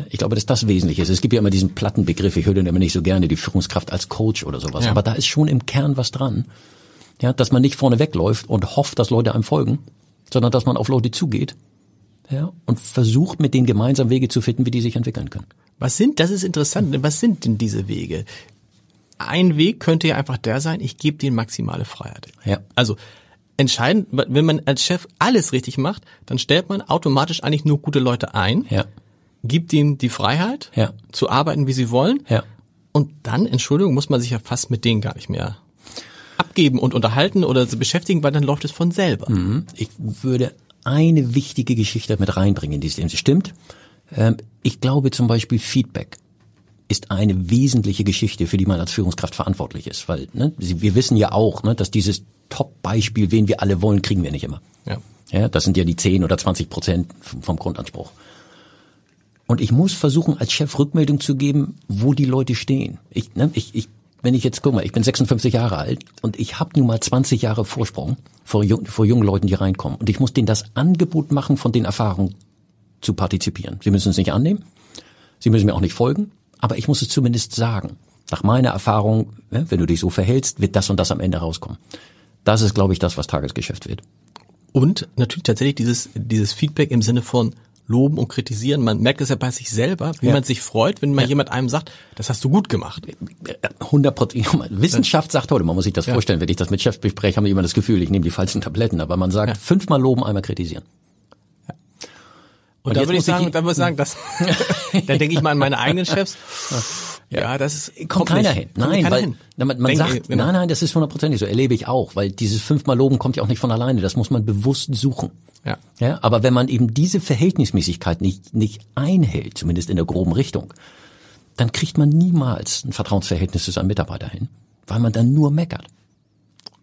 Ich glaube, dass das wesentlich ist. Es gibt ja immer diesen platten Begriff, ich höre den immer nicht so gerne, die Führungskraft als Coach oder sowas.
Ja.
Aber da ist schon im Kern was dran. Ja, dass man nicht vorne wegläuft und hofft, dass Leute einem folgen, sondern dass man auf Leute zugeht. Ja, und versucht mit denen gemeinsam Wege zu finden, wie die sich entwickeln können.
Was sind, das ist interessant, denn was sind denn diese Wege? Ein Weg könnte ja einfach der sein, ich gebe denen maximale Freiheit.
Ja.
Also entscheidend, wenn man als Chef alles richtig macht, dann stellt man automatisch eigentlich nur gute Leute ein,
Ja.
gibt ihnen die Freiheit,
Ja.
zu arbeiten, wie sie wollen.
Ja.
Und dann, Entschuldigung, muss man sich ja fast mit denen gar nicht mehr abgeben und unterhalten oder so beschäftigen, weil dann läuft es von selber.
Ich würde eine wichtige Geschichte mit reinbringen in dieses Thema. Stimmt. Ähm, Ich glaube zum Beispiel Feedback ist eine wesentliche Geschichte, für die man als Führungskraft verantwortlich ist. Weil ne, wir wissen ja auch, ne, dass dieses Top-Beispiel, wen wir alle wollen, kriegen wir nicht immer.
Ja.
Ja, das sind ja die 10 oder 20 Prozent vom vom Grundanspruch. Und ich muss versuchen, als Chef Rückmeldung zu geben, wo die Leute stehen. Ich, ne, ich, ich, wenn ich jetzt, guck mal, ich bin 56 Jahre alt und ich habe nun mal 20 Jahre Vorsprung vor, vor jungen Leuten, die reinkommen. Und ich muss denen das Angebot machen, von den Erfahrungen zu partizipieren. Sie müssen es nicht annehmen, sie müssen mir auch nicht folgen, aber ich muss es zumindest sagen. Nach meiner Erfahrung, ne, wenn du dich so verhältst, wird das und das am Ende rauskommen. Das ist, glaube ich, das, was Tagesgeschäft wird.
Und natürlich tatsächlich dieses, dieses Feedback im Sinne von loben und kritisieren. Man merkt es ja bei sich selber, wie
Ja.
man sich freut, wenn mal jemand einem sagt, das hast du gut gemacht.
100 Prozent. Wissenschaft sagt heute, man muss sich das
Ja.
vorstellen, wenn ich das mit Chefs bespreche, haben die immer das Gefühl, ich nehme die falschen Tabletten, aber man sagt
Ja.
fünfmal loben, einmal kritisieren.
Und,
Und
da würde ich
ich
sagen,
die-
da würde ich sagen, das, da denke ich mal an meine eigenen Chefs. Ja, das ist,
Kommt keiner hin.
Kommt
Nein,
keiner
weil
hin.
man, man sagt,
genau.
nein, nein, das ist hundertprozentig so, erlebe ich auch, weil dieses fünfmal loben kommt ja auch nicht von alleine, das muss man bewusst suchen.
Ja.
Ja, aber wenn man eben diese Verhältnismäßigkeit nicht, nicht einhält, zumindest in der groben Richtung, dann kriegt man niemals ein Vertrauensverhältnis zu seinem Mitarbeiter hin, weil man dann nur meckert.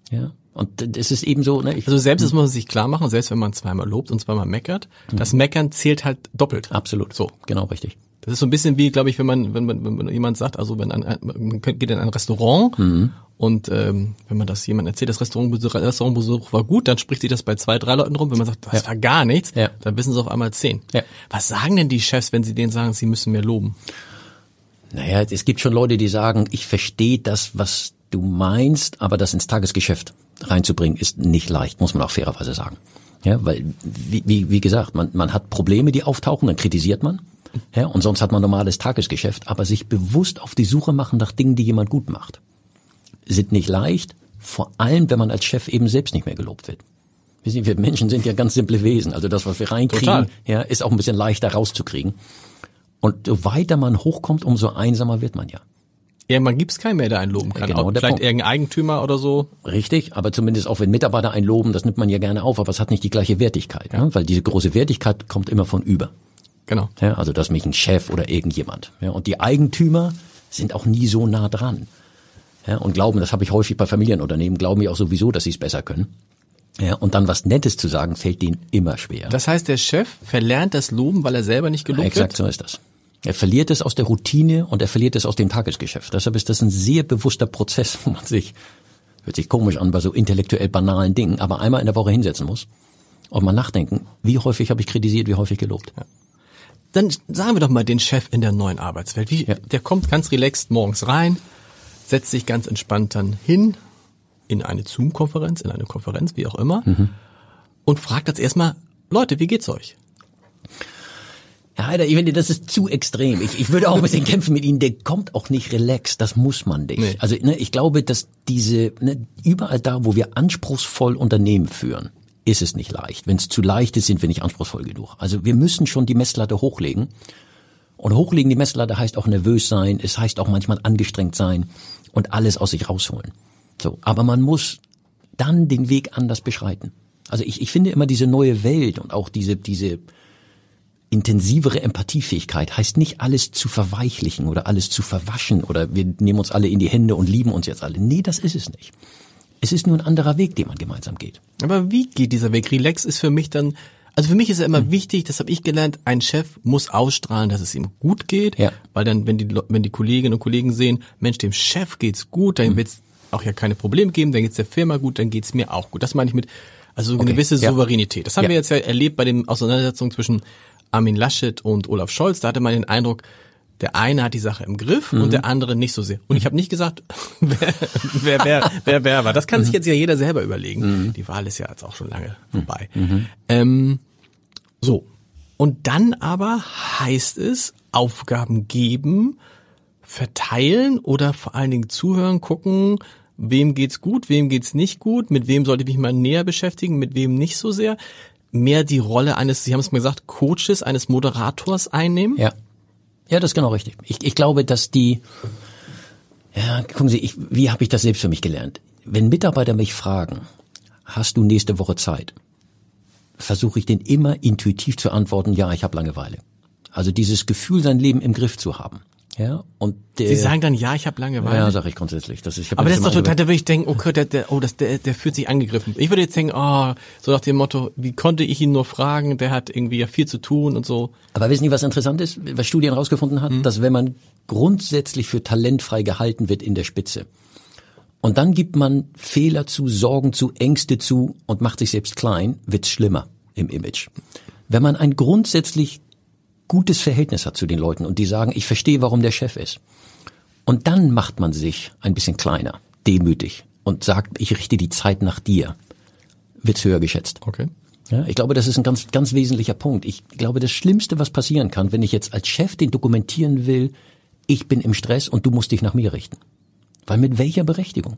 Ja, und es ist eben so, ne, ich,
Also selbst das muss man sich klar machen, selbst wenn man zweimal lobt und zweimal meckert, das Meckern zählt halt doppelt.
absolut,
So.
genau richtig.
Das ist so ein bisschen wie, glaube ich, wenn man, wenn man, wenn man jemand sagt, also wenn ein, man geht in ein Restaurant
Mhm.
Und ähm, wenn man das jemand erzählt, das Restaurantbesuch, Restaurantbesuch war gut, dann spricht sich das bei zwei, drei Leuten rum. Wenn man sagt, das
Ja.
war gar nichts,
Ja.
dann wissen sie auf einmal zehn.
Ja.
Was sagen denn die Chefs, wenn sie denen sagen, sie müssen mehr loben?
Naja, es gibt schon Leute, die sagen, ich verstehe das, was du meinst, aber das ins Tagesgeschäft reinzubringen, ist nicht leicht, muss man auch fairerweise sagen. Ja, weil, wie, wie, wie gesagt, man, man hat Probleme, die auftauchen, dann kritisiert man. Ja, und sonst hat man normales Tagesgeschäft, aber sich bewusst auf die Suche machen nach Dingen, die jemand gut macht, sind nicht leicht, vor allem, wenn man als Chef eben selbst nicht mehr gelobt wird. Wir, wir Menschen sind ja ganz simple Wesen, also das, was wir reinkriegen,
Total.
ja, ist auch ein bisschen leichter rauszukriegen. Und so weiter man hochkommt, umso einsamer wird man ja.
Irgendwann gibt's keinen mehr, der einen loben kann.
Genau,
vielleicht
Punkt.
irgendein Eigentümer oder so.
Richtig, aber zumindest auch wenn Mitarbeiter einen loben, das nimmt man ja gerne auf, aber es hat nicht die gleiche Wertigkeit, ne? weil diese große Wertigkeit kommt immer von über.
Genau.
Ja, also das mich ein Chef oder irgendjemand. Ja, und die Eigentümer sind auch nie so nah dran. Ja, und glauben, das habe ich häufig bei Familienunternehmen, glauben ja auch sowieso, dass sie es besser können. Ja, und dann was Nettes zu sagen, fällt denen immer schwer.
Das heißt, der Chef verlernt das Loben, weil er selber nicht gelobt
Exakt
wird.
so ist das. Er verliert es aus der Routine und er verliert es aus dem Tagesgeschäft. Deshalb ist das ein sehr bewusster Prozess, wo man sich, hört sich komisch an bei so intellektuell banalen Dingen, aber einmal in der Woche hinsetzen muss und mal nachdenken, wie häufig habe ich kritisiert, wie häufig gelobt.
Dann sagen wir doch mal den Chef in der neuen Arbeitswelt. Wie,
Ja.
Der kommt ganz relaxed morgens rein, setzt sich ganz entspannt dann hin in eine Zoom-Konferenz, in eine Konferenz, wie auch immer,
Mhm.
und fragt als erstmal, Leute, wie geht's euch?
Herr Heider, ich finde, das ist zu extrem. Ich, ich würde auch ein bisschen kämpfen mit Ihnen. Der kommt auch nicht relaxed. Das muss man nicht.
Nee.
Also ne, ich glaube, dass diese ne, überall da, wo wir anspruchsvoll Unternehmen führen, ist es nicht leicht. Wenn es zu leicht ist, sind wir nicht anspruchsvoll genug. Also wir müssen schon die Messlatte hochlegen. Und hochlegen die Messlatte heißt auch nervös sein. Es heißt auch manchmal angestrengt sein und alles aus sich rausholen. So, aber man muss dann den Weg anders beschreiten. Also ich, ich finde immer diese neue Welt und auch diese diese intensivere Empathiefähigkeit heißt nicht alles zu verweichlichen oder alles zu verwaschen oder wir nehmen uns alle in die Hände und lieben uns jetzt alle. Nee, das ist es nicht. Es ist nur ein anderer Weg, den man gemeinsam geht.
Aber wie geht dieser Weg? Relax ist für mich dann, also für mich ist ja immer
Hm.
wichtig, das habe ich gelernt, ein Chef muss ausstrahlen, dass es ihm gut geht,
Ja.
weil dann, wenn die, wenn die Kolleginnen und Kollegen sehen, Mensch, dem Chef geht's gut, dann wird's auch ja keine Probleme geben, dann geht's der Firma gut, dann geht's mir auch gut. Das meine ich mit, also eine
Okay.
gewisse
Ja.
Souveränität. Das haben
Ja.
wir jetzt ja erlebt bei den Auseinandersetzungen zwischen Armin Laschet und Olaf Scholz. Da hatte man den Eindruck, der eine hat die Sache im Griff
Mhm.
und der andere nicht so sehr. Und ich habe nicht gesagt, wer, wer, wer, wer, wer war. Das kann
Mhm.
sich jetzt ja jeder selber überlegen. Die Wahl ist ja jetzt auch schon lange vorbei. Ähm, so. Und dann aber heißt es, Aufgaben geben, verteilen oder vor allen Dingen zuhören, gucken, wem geht's gut, wem geht's nicht gut, mit wem sollte ich mich mal näher beschäftigen, mit wem nicht so sehr. Mehr die Rolle eines, Sie haben es mal gesagt, Coaches, eines Moderators einnehmen.
Ja. Ja, das ist genau richtig. Ich, ich glaube, dass die, ja, gucken Sie, ich, wie habe ich das selbst für mich gelernt? Wenn Mitarbeiter mich fragen, hast du nächste Woche Zeit? Versuche ich den immer intuitiv zu antworten, ja, ich habe Langeweile. Also dieses Gefühl, sein Leben im Griff zu haben. Ja, und der,
Sie sagen dann, ja, ich habe Langeweile.
ja, sage ich grundsätzlich. Das ist, ich
Aber das ist doch total, da würde ich denken, okay, der, der, oh, das, der, der fühlt sich angegriffen. Ich würde jetzt denken, oh, so nach dem Motto, wie konnte ich ihn nur fragen, der hat irgendwie ja viel zu tun und so.
Aber wissen Sie, was interessant ist, was Studien herausgefunden hat, dass wenn man grundsätzlich für talentfrei gehalten wird in der Spitze und dann gibt man Fehler zu, Sorgen zu, Ängste zu und macht sich selbst klein, wird's schlimmer im Image. Wenn man ein grundsätzlich gutes Verhältnis hat zu den Leuten und die sagen, ich verstehe, warum der Chef ist. Und dann macht man sich ein bisschen kleiner, demütig und sagt, ich richte die Zeit nach dir, wird's höher geschätzt.
Okay.
Ja, ich glaube, das ist ein ganz, ganz wesentlicher Punkt. Ich glaube, das Schlimmste, was passieren kann, wenn ich jetzt als Chef den dokumentieren will, ich bin im Stress und du musst dich nach mir richten. Weil mit welcher Berechtigung?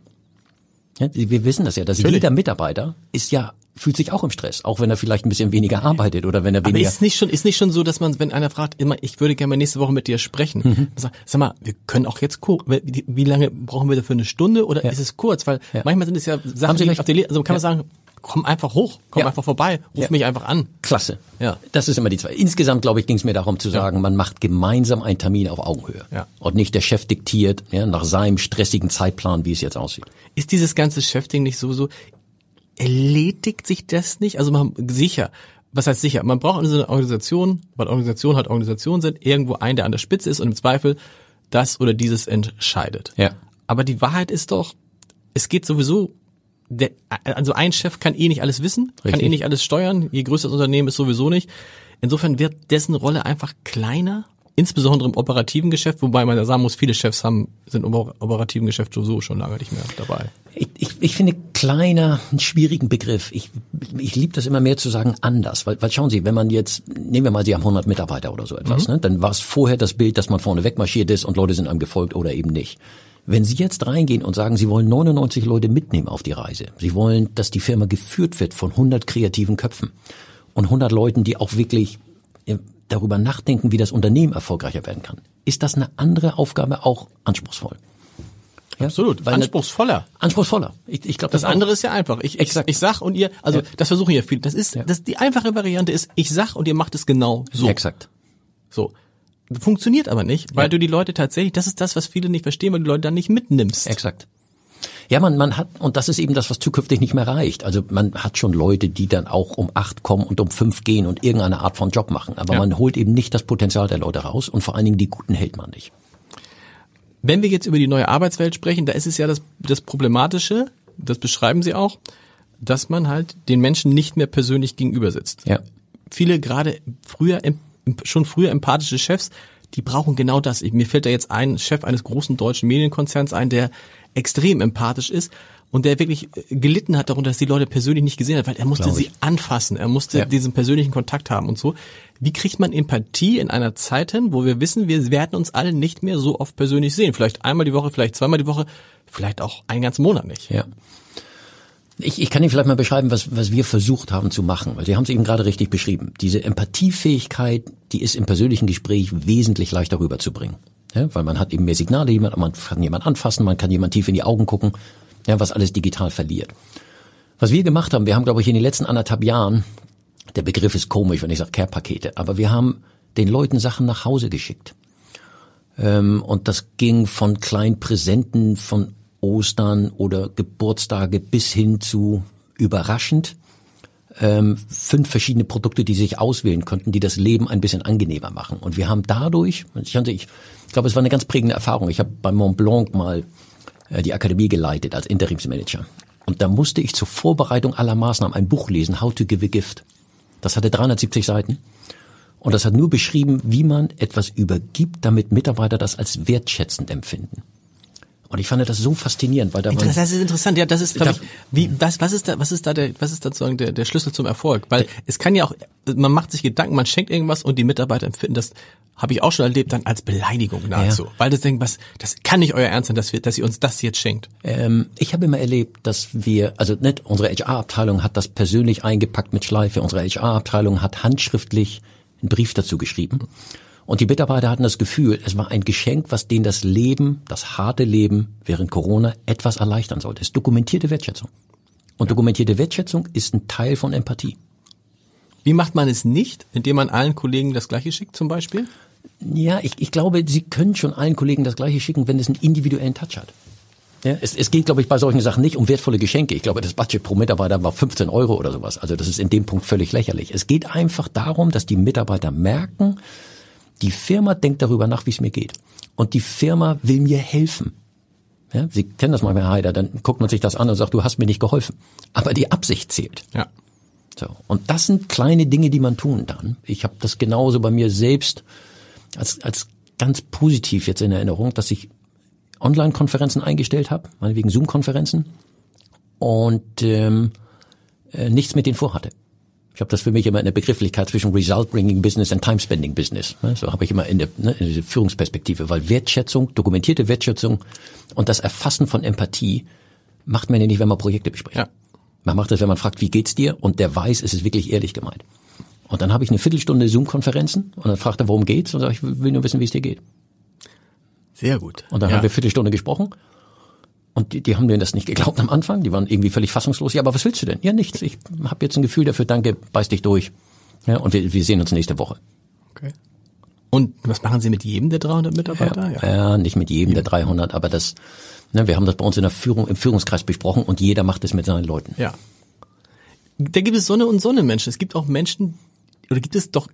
Ja, wir wissen das ja, dass
Natürlich.
jeder Mitarbeiter ist ja, fühlt sich auch im Stress, auch wenn er vielleicht ein bisschen weniger arbeitet oder wenn er
Aber
weniger.
ist nicht schon, ist nicht schon so, dass man, wenn einer fragt, immer, ich würde gerne mal nächste Woche mit dir sprechen, sag, sag mal, wir können auch jetzt kurz, wie, lange brauchen wir dafür eine Stunde oder
Ja.
ist es kurz? Weil
Ja.
manchmal sind es ja Sachen,
Sie
die auf Le also kann man
Ja.
sagen, komm einfach hoch, komm
Ja.
einfach vorbei, ruf
Ja.
mich einfach an.
Klasse.
Ja.
Das ist immer die zwei. Insgesamt, glaube ich, ging es mir darum zu sagen, man macht gemeinsam einen Termin auf Augenhöhe.
Ja.
Und nicht der Chef diktiert, ja, nach seinem stressigen Zeitplan, wie es jetzt aussieht.
Ist dieses ganze Chefding nicht sowieso, erledigt sich das nicht? Also man, sicher, was heißt sicher? Man braucht in so einer Organisation, weil Organisation halt Organisation sind, irgendwo einen, der an der Spitze ist und im Zweifel das oder dieses entscheidet.
Ja.
Aber die Wahrheit ist doch, es geht sowieso, der, also ein Chef kann eh nicht alles wissen, kann
Richtig.
eh nicht alles steuern, je größer das Unternehmen ist sowieso nicht. Insofern wird dessen Rolle einfach kleiner insbesondere im operativen Geschäft, wobei man ja sagen muss, viele Chefs haben, sind im operativen Geschäft sowieso schon lange nicht mehr dabei.
Ich, ich, ich finde kleiner einen schwierigen Begriff. Ich, ich liebe das immer mehr zu sagen anders, weil, weil schauen Sie, wenn man jetzt, nehmen wir mal, Sie haben 100 Mitarbeiter oder so etwas, mhm. ne, dann war es vorher das Bild, dass man vorne wegmarschiert ist und Leute sind einem gefolgt oder eben nicht. Wenn Sie jetzt reingehen und sagen, Sie wollen 99 Leute mitnehmen auf die Reise, Sie wollen, dass die Firma geführt wird von 100 kreativen Köpfen und 100 Leuten, die auch wirklich darüber nachdenken, wie das Unternehmen erfolgreicher werden kann, ist das eine andere Aufgabe auch anspruchsvoll.
Ja? Absolut, Weil anspruchsvoller.
Anspruchsvoller. Ich, ich glaube,
das, das andere ist ja einfach. Ich, ich, ich sag und ihr, also ja. das versuchen ja viele. Das ist, ja. das die einfache Variante ist, ich sag und ihr macht es genau so.
Exakt.
So. Funktioniert aber nicht, weil ja. du die Leute tatsächlich, das ist das, was viele nicht verstehen, weil du die Leute dann nicht mitnimmst.
Exakt. Ja, man, man hat, und das ist eben das, was zukünftig nicht mehr reicht. Also man hat schon Leute, die dann auch um acht kommen und um fünf gehen und irgendeine Art von Job machen. Aber ja. man holt eben nicht das Potenzial der Leute raus und vor allen Dingen die Guten hält man nicht.
Wenn wir jetzt über die neue Arbeitswelt sprechen, da ist es ja das, das Problematische, das beschreiben Sie auch, dass man halt den Menschen nicht mehr persönlich gegenüber sitzt.
Ja.
Viele gerade früher, schon früher empathische Chefs, die brauchen genau das. Mir fällt da jetzt ein Chef eines großen deutschen Medienkonzerns ein, der extrem empathisch ist und der wirklich äh, gelitten hat darunter, dass die Leute persönlich nicht gesehen hat, weil er musste sie anfassen, er musste ja. diesen persönlichen Kontakt haben und so. Wie kriegt man Empathie in einer Zeit hin, wo wir wissen, wir werden uns alle nicht mehr so oft persönlich sehen? Vielleicht einmal die Woche, vielleicht zweimal die Woche, vielleicht auch einen ganzen Monat nicht.
Ja. Ich, ich kann Ihnen vielleicht mal beschreiben, was, was wir versucht haben zu machen, weil Sie haben es eben gerade richtig beschrieben. Diese Empathiefähigkeit, die ist im persönlichen Gespräch wesentlich leichter rüberzubringen. Ja, weil man hat eben mehr Signale, man kann jemand anfassen, man kann jemand tief in die Augen gucken, ja, was alles digital verliert. Was wir gemacht haben, wir haben, glaube ich, in den letzten anderthalb Jahren, der Begriff ist komisch, wenn ich sage Care-Pakete, aber wir haben den Leuten Sachen nach Hause geschickt. Ähm, und das ging von kleinen Präsenten von Ostern oder Geburtstage bis hin zu überraschend ähm, fünf verschiedene Produkte, die sich auswählen konnten, die das Leben ein bisschen angenehmer machen. Und wir haben dadurch, ich, ich, glaube, es war eine ganz prägende Erfahrung. Ich habe bei Mont Blanc mal äh, die Akademie geleitet als Interimsmanager. Und da musste ich zur Vorbereitung aller Maßnahmen ein Buch lesen, How to Give a Gift. Das hatte 370 Seiten. Und das hat nur beschrieben, wie man etwas übergibt, damit Mitarbeiter das als wertschätzend empfinden. Und ich fand das so faszinierend, weil da
Das ist interessant, ja, das ist, glaube ich, wie, was, was ist da, was ist da der, was ist da sozusagen der, der Schlüssel zum Erfolg? Weil es kann ja auch, man macht sich Gedanken, man schenkt irgendwas und die Mitarbeiter empfinden das, habe ich auch schon erlebt, dann als Beleidigung nahezu. Ja. Weil das denken, was, das kann nicht euer Ernst sein, dass wir, dass ihr uns das jetzt schenkt.
Ähm, ich habe immer erlebt, dass wir, also nicht, unsere HR-Abteilung hat das persönlich eingepackt mit Schleife, unsere HR-Abteilung hat handschriftlich einen Brief dazu geschrieben. Mhm und die Mitarbeiter hatten das Gefühl, es war ein Geschenk, was denen das Leben, das harte Leben während Corona etwas erleichtern sollte. Es ist dokumentierte Wertschätzung. Und dokumentierte Wertschätzung ist ein Teil von Empathie.
Wie macht man es nicht, indem man allen Kollegen das Gleiche schickt zum Beispiel?
Ja, ich, ich glaube, Sie können schon allen Kollegen das Gleiche schicken, wenn es einen individuellen Touch hat. Ja, es, es geht, glaube ich, bei solchen Sachen nicht um wertvolle Geschenke. Ich glaube, das Budget pro Mitarbeiter war 15 Euro oder sowas. Also das ist in dem Punkt völlig lächerlich. Es geht einfach darum, dass die Mitarbeiter merken, die Firma denkt darüber nach, wie es mir geht. Und die Firma will mir helfen. Ja, Sie kennen das mal, Herr Heider, dann guckt man sich das an und sagt, du hast mir nicht geholfen. Aber die Absicht zählt.
Ja.
So. Und das sind kleine Dinge, die man tun kann. Ich habe das genauso bei mir selbst als, als ganz positiv jetzt in Erinnerung, dass ich Online-Konferenzen eingestellt habe, wegen Zoom-Konferenzen und ähm, äh, nichts mit denen vorhatte. Ich habe das für mich immer in der Begrifflichkeit zwischen Result-Bringing Business und Time-Spending Business. Ne? So habe ich immer in der, ne, in der Führungsperspektive, weil Wertschätzung, dokumentierte Wertschätzung und das Erfassen von Empathie macht man ja nicht, wenn man Projekte bespricht. Ja. Man macht das, wenn man fragt, wie geht's dir? Und der weiß, es ist wirklich ehrlich gemeint. Und dann habe ich eine Viertelstunde Zoom-Konferenzen und dann fragt er, worum geht's? Und sage ich, will nur wissen, wie es dir geht.
Sehr gut.
Und dann ja. haben wir eine Viertelstunde gesprochen und die, die haben denen das nicht geglaubt am Anfang. Die waren irgendwie völlig fassungslos. Ja, aber was willst du denn? Ja, nichts. Ich habe jetzt ein Gefühl dafür. Danke, beiß dich durch. Ja, und wir, wir sehen uns nächste Woche.
Okay. Und was machen Sie mit jedem der 300 Mitarbeiter?
Ja, ja. ja nicht mit jedem ja. der 300, aber das, ne, wir haben das bei uns in der Führung, im Führungskreis besprochen und jeder macht es mit seinen Leuten.
Ja. Da gibt es Sonne und Sonne Menschen. Es gibt auch Menschen, oder gibt es doch,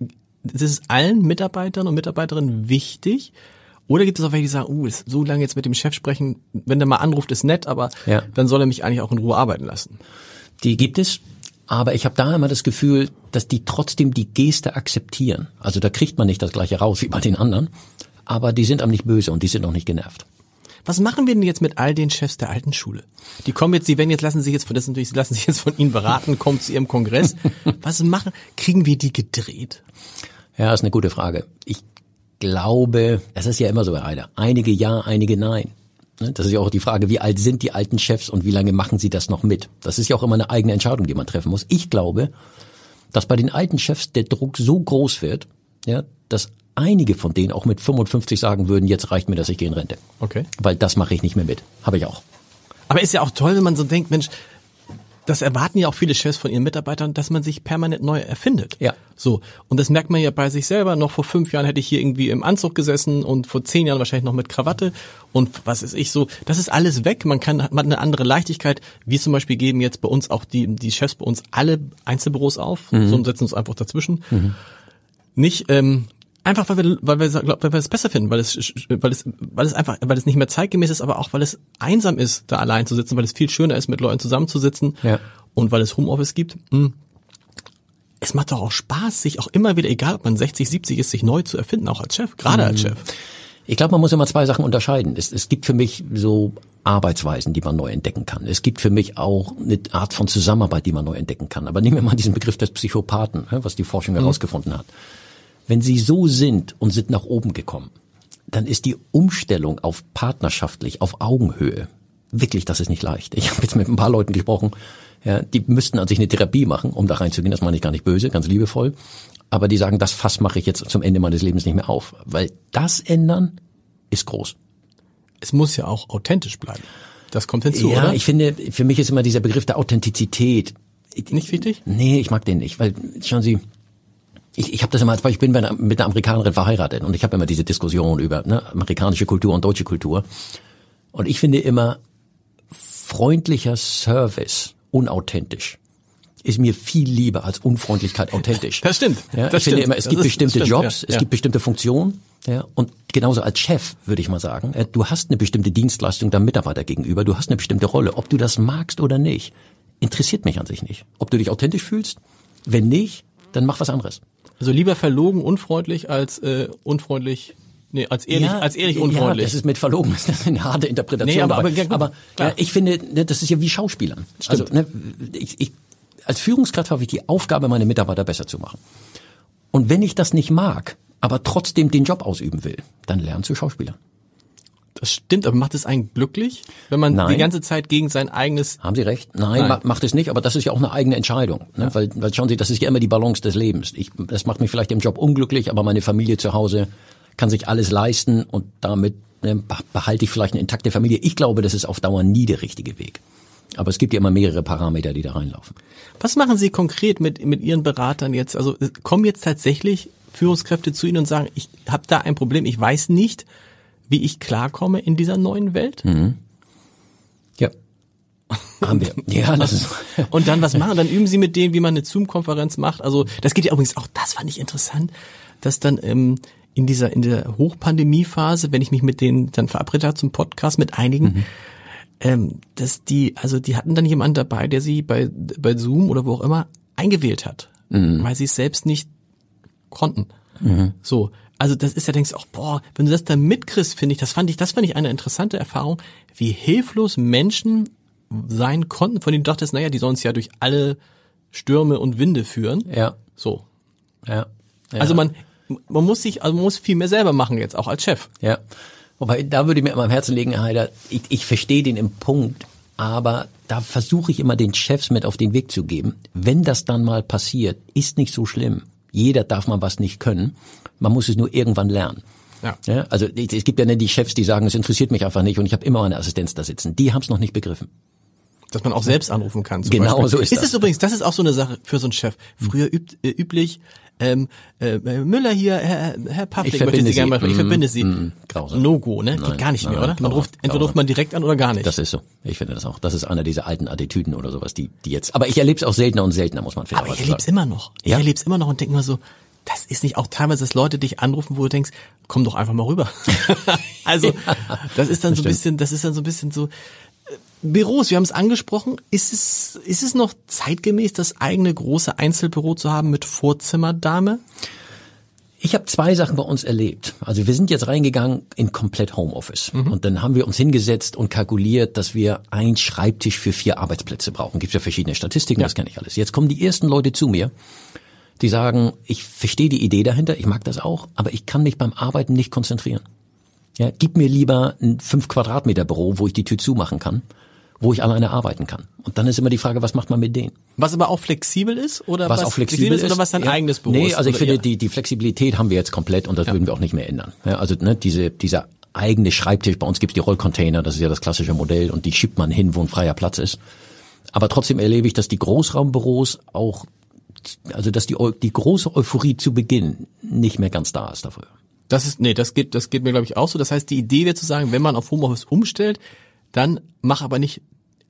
es ist allen Mitarbeitern und Mitarbeiterinnen wichtig, oder gibt es auch welche, die sagen, uh, so lange jetzt mit dem Chef sprechen, wenn der mal anruft, ist nett, aber ja. dann soll er mich eigentlich auch in Ruhe arbeiten lassen.
Die gibt es. Aber ich habe da immer das Gefühl, dass die trotzdem die Geste akzeptieren. Also da kriegt man nicht das gleiche raus wie bei den anderen, aber die sind am nicht böse und die sind auch nicht genervt.
Was machen wir denn jetzt mit all den Chefs der alten Schule? Die kommen jetzt, sie werden jetzt, lassen sich jetzt von, das natürlich, sie lassen sich jetzt von Ihnen beraten, kommen zu Ihrem Kongress. Was machen, kriegen wir die gedreht?
Ja, ist eine gute Frage. Ich glaube, es ist ja immer so, Heider. Einige ja, einige nein. Ne, Das ist ja auch die Frage, wie alt sind die alten Chefs und wie lange machen sie das noch mit? Das ist ja auch immer eine eigene Entscheidung, die man treffen muss. Ich glaube, dass bei den alten Chefs der Druck so groß wird, ja, dass einige von denen auch mit 55 sagen würden, jetzt reicht mir das, ich gehe in Rente.
Okay.
Weil das mache ich nicht mehr mit. Habe ich auch.
Aber ist ja auch toll, wenn man so denkt, Mensch, das erwarten ja auch viele Chefs von ihren Mitarbeitern, dass man sich permanent neu erfindet.
Ja.
So. Und das merkt man ja bei sich selber. Noch vor fünf Jahren hätte ich hier irgendwie im Anzug gesessen und vor zehn Jahren wahrscheinlich noch mit Krawatte. Und was ist ich so? Das ist alles weg. Man kann, man hat eine andere Leichtigkeit. Wir zum Beispiel geben jetzt bei uns auch die, die Chefs bei uns alle Einzelbüros auf. So und setzen uns einfach dazwischen. Nicht, ähm, Einfach weil wir, weil wir, glaub, weil wir es besser finden, weil es, weil es, weil es einfach, weil es nicht mehr zeitgemäß ist, aber auch weil es einsam ist, da allein zu sitzen, weil es viel schöner ist, mit Leuten zusammenzusitzen
Ja.
und weil es Homeoffice gibt. Hm. Es macht doch auch Spaß, sich auch immer wieder, egal ob man 60, 70 ist, sich neu zu erfinden, auch als Chef, gerade als Chef.
Ich glaube, man muss immer zwei Sachen unterscheiden. Es, es gibt für mich so Arbeitsweisen, die man neu entdecken kann. Es gibt für mich auch eine Art von Zusammenarbeit, die man neu entdecken kann. Aber nehmen wir mal diesen Begriff des Psychopathen, was die Forschung herausgefunden hat. Wenn sie so sind und sind nach oben gekommen, dann ist die Umstellung auf partnerschaftlich, auf Augenhöhe, wirklich, das ist nicht leicht. Ich habe jetzt mit ein paar Leuten gesprochen, ja, die müssten an sich eine Therapie machen, um da reinzugehen. Das meine ich gar nicht böse, ganz liebevoll. Aber die sagen, das Fass mache ich jetzt zum Ende meines Lebens nicht mehr auf. Weil das ändern ist groß.
Es muss ja auch authentisch bleiben. Das kommt hinzu,
ja,
oder?
ich finde, für mich ist immer dieser Begriff der Authentizität.
Nicht wichtig?
Nee, ich mag den nicht, weil schauen Sie, ich, ich habe das immer als Beispiel, ich bin einer, mit einer Amerikanerin verheiratet und ich habe immer diese Diskussion über ne, amerikanische Kultur und deutsche Kultur. Und ich finde immer, freundlicher Service unauthentisch ist mir viel lieber als Unfreundlichkeit authentisch.
Das stimmt.
Ja,
Das
ich finde
stimmt.
immer, es
Das
gibt
ist-
bestimmte
das stimmt,
Jobs,
ja,
es
ja.
gibt bestimmte Funktionen. Ja, und genauso als Chef würde ich mal sagen, äh, du hast eine bestimmte Dienstleistung deinem Mitarbeiter gegenüber, du hast eine bestimmte Rolle. Ob du das magst oder nicht, interessiert mich an sich nicht. Ob du dich authentisch fühlst, wenn nicht, dann mach was anderes.
Also lieber verlogen, unfreundlich als äh, unfreundlich, nee, als ehrlich, als ehrlich unfreundlich.
Ja, das ist mit verlogen, das ist eine harte Interpretation.
Nee, aber- aber ja, gut,
aber ja, ich finde, ne, das ist ja wie Schauspielern. Also ne, ich, ich, als Führungskraft habe ich die Aufgabe, meine Mitarbeiter besser zu machen. Und wenn ich das nicht mag, aber trotzdem den Job ausüben will, dann lern zu Schauspielern.
Das stimmt, aber macht es einen glücklich, wenn man
Nein.
die ganze Zeit gegen sein eigenes
Haben Sie recht? Nein,
Nein.
ma- macht es nicht, aber das ist ja auch eine eigene Entscheidung. Ne? Weil, weil schauen Sie, das ist ja immer die Balance des Lebens. Ich, das macht mich vielleicht im Job unglücklich, aber meine Familie zu Hause kann sich alles leisten und damit ne, beh- behalte ich vielleicht eine intakte Familie. Ich glaube, das ist auf Dauer nie der richtige Weg. Aber es gibt ja immer mehrere Parameter, die da reinlaufen.
Was machen Sie konkret mit, mit Ihren Beratern jetzt? Also kommen jetzt tatsächlich Führungskräfte zu Ihnen und sagen, ich habe da ein Problem, ich weiß nicht, wie ich klarkomme in dieser neuen Welt?
Ja. Haben wir. Ja, das ist.
Und dann was machen? Dann üben Sie mit denen, wie man eine Zoom-Konferenz macht. Also das geht ja übrigens auch, das fand ich interessant, dass dann ähm, in dieser in der Hochpandemie-Phase, wenn ich mich mit denen dann verabredet habe zum Podcast mit einigen, ähm, dass die, also die hatten dann jemanden dabei, der sie bei bei Zoom oder wo auch immer eingewählt hat, weil sie es selbst nicht konnten. So, also das ist ja denkst du auch, boah, wenn du das dann mitkriegst, finde ich, das fand ich, das fand ich eine interessante Erfahrung, wie hilflos Menschen sein konnten, von denen du dachtest, naja, die sollen es ja durch alle Stürme und Winde führen.
Ja.
So.
Ja. ja.
Also man, man muss sich, also man muss viel mehr selber machen jetzt, auch als Chef.
Ja. Wobei, da würde ich mir immer am Herzen legen, Herr Heider, ich, ich verstehe den im Punkt, aber da versuche ich immer den Chefs mit auf den Weg zu geben. Wenn das dann mal passiert, ist nicht so schlimm. Jeder darf mal was nicht können. Man muss es nur irgendwann lernen.
Ja.
Ja, also es gibt ja nicht die Chefs, die sagen, es interessiert mich einfach nicht und ich habe immer meine Assistenz da sitzen. Die haben es noch nicht begriffen.
Dass man auch selbst anrufen kann.
Genau
Beispiel.
so ist
ist
das.
es übrigens, das ist auch so eine Sache für so einen Chef. Früher übt, äh, üblich, ähm, äh, Müller hier, Herr, Herr Pavlik
Ich
möchte
verbinde
Sie gerne mal, ich
Mm,
verbinde Sie.
mm, grausam.
No-Go, ne? Geht
Nein,
gar nicht mehr,
nein,
oder? Man ruft, entweder
grausam.
ruft man direkt an oder gar nicht.
Das ist so. Ich finde das auch. Das ist einer dieser alten Attitüden oder sowas, die, die jetzt. Aber ich erlebe es auch seltener und seltener, muss man
Aber
fairerweise
ich erlebe es immer noch. Ich
Ja?
erlebe es immer noch und denke mir so, das ist nicht auch teilweise, dass Leute dich anrufen, wo du denkst, komm doch einfach mal rüber. also, das ist dann so ein bisschen, das ist dann so ein bisschen so, Büros, wir haben es angesprochen. Ist es, ist es noch zeitgemäß, das eigene große Einzelbüro zu haben mit Vorzimmerdame?
Ich habe zwei Sachen bei uns erlebt. Also wir sind jetzt reingegangen in komplett Homeoffice. Mhm. Und dann haben wir uns hingesetzt und kalkuliert, dass wir ein Schreibtisch für vier Arbeitsplätze brauchen. Gibt ja verschiedene Statistiken, ja. das kenne ich alles. Jetzt kommen die ersten Leute zu mir, die sagen, ich verstehe die Idee dahinter, ich mag das auch, aber ich kann mich beim Arbeiten nicht konzentrieren. Ja, gib mir lieber ein fünf Quadratmeter Büro, wo ich die Tür zumachen kann wo ich alleine arbeiten kann. Und dann ist immer die Frage, was macht man mit denen?
Was aber auch flexibel ist oder
was, was auch flexibel ist,
oder was dein
ja.
eigenes Büro
nee,
ist?
also ich finde, die, die Flexibilität haben wir jetzt komplett und das ja. würden wir auch nicht mehr ändern. Ja, also ne, diese, dieser eigene Schreibtisch, bei uns gibt's die Rollcontainer, das ist ja das klassische Modell und die schiebt man hin, wo ein freier Platz ist. Aber trotzdem erlebe ich, dass die Großraumbüros auch, also dass die, die große Euphorie zu Beginn nicht mehr ganz da ist dafür.
Das ist, nee, das geht, das geht mir glaube ich auch so. Das heißt, die Idee wäre zu sagen, wenn man auf Homeoffice umstellt, dann mach aber nicht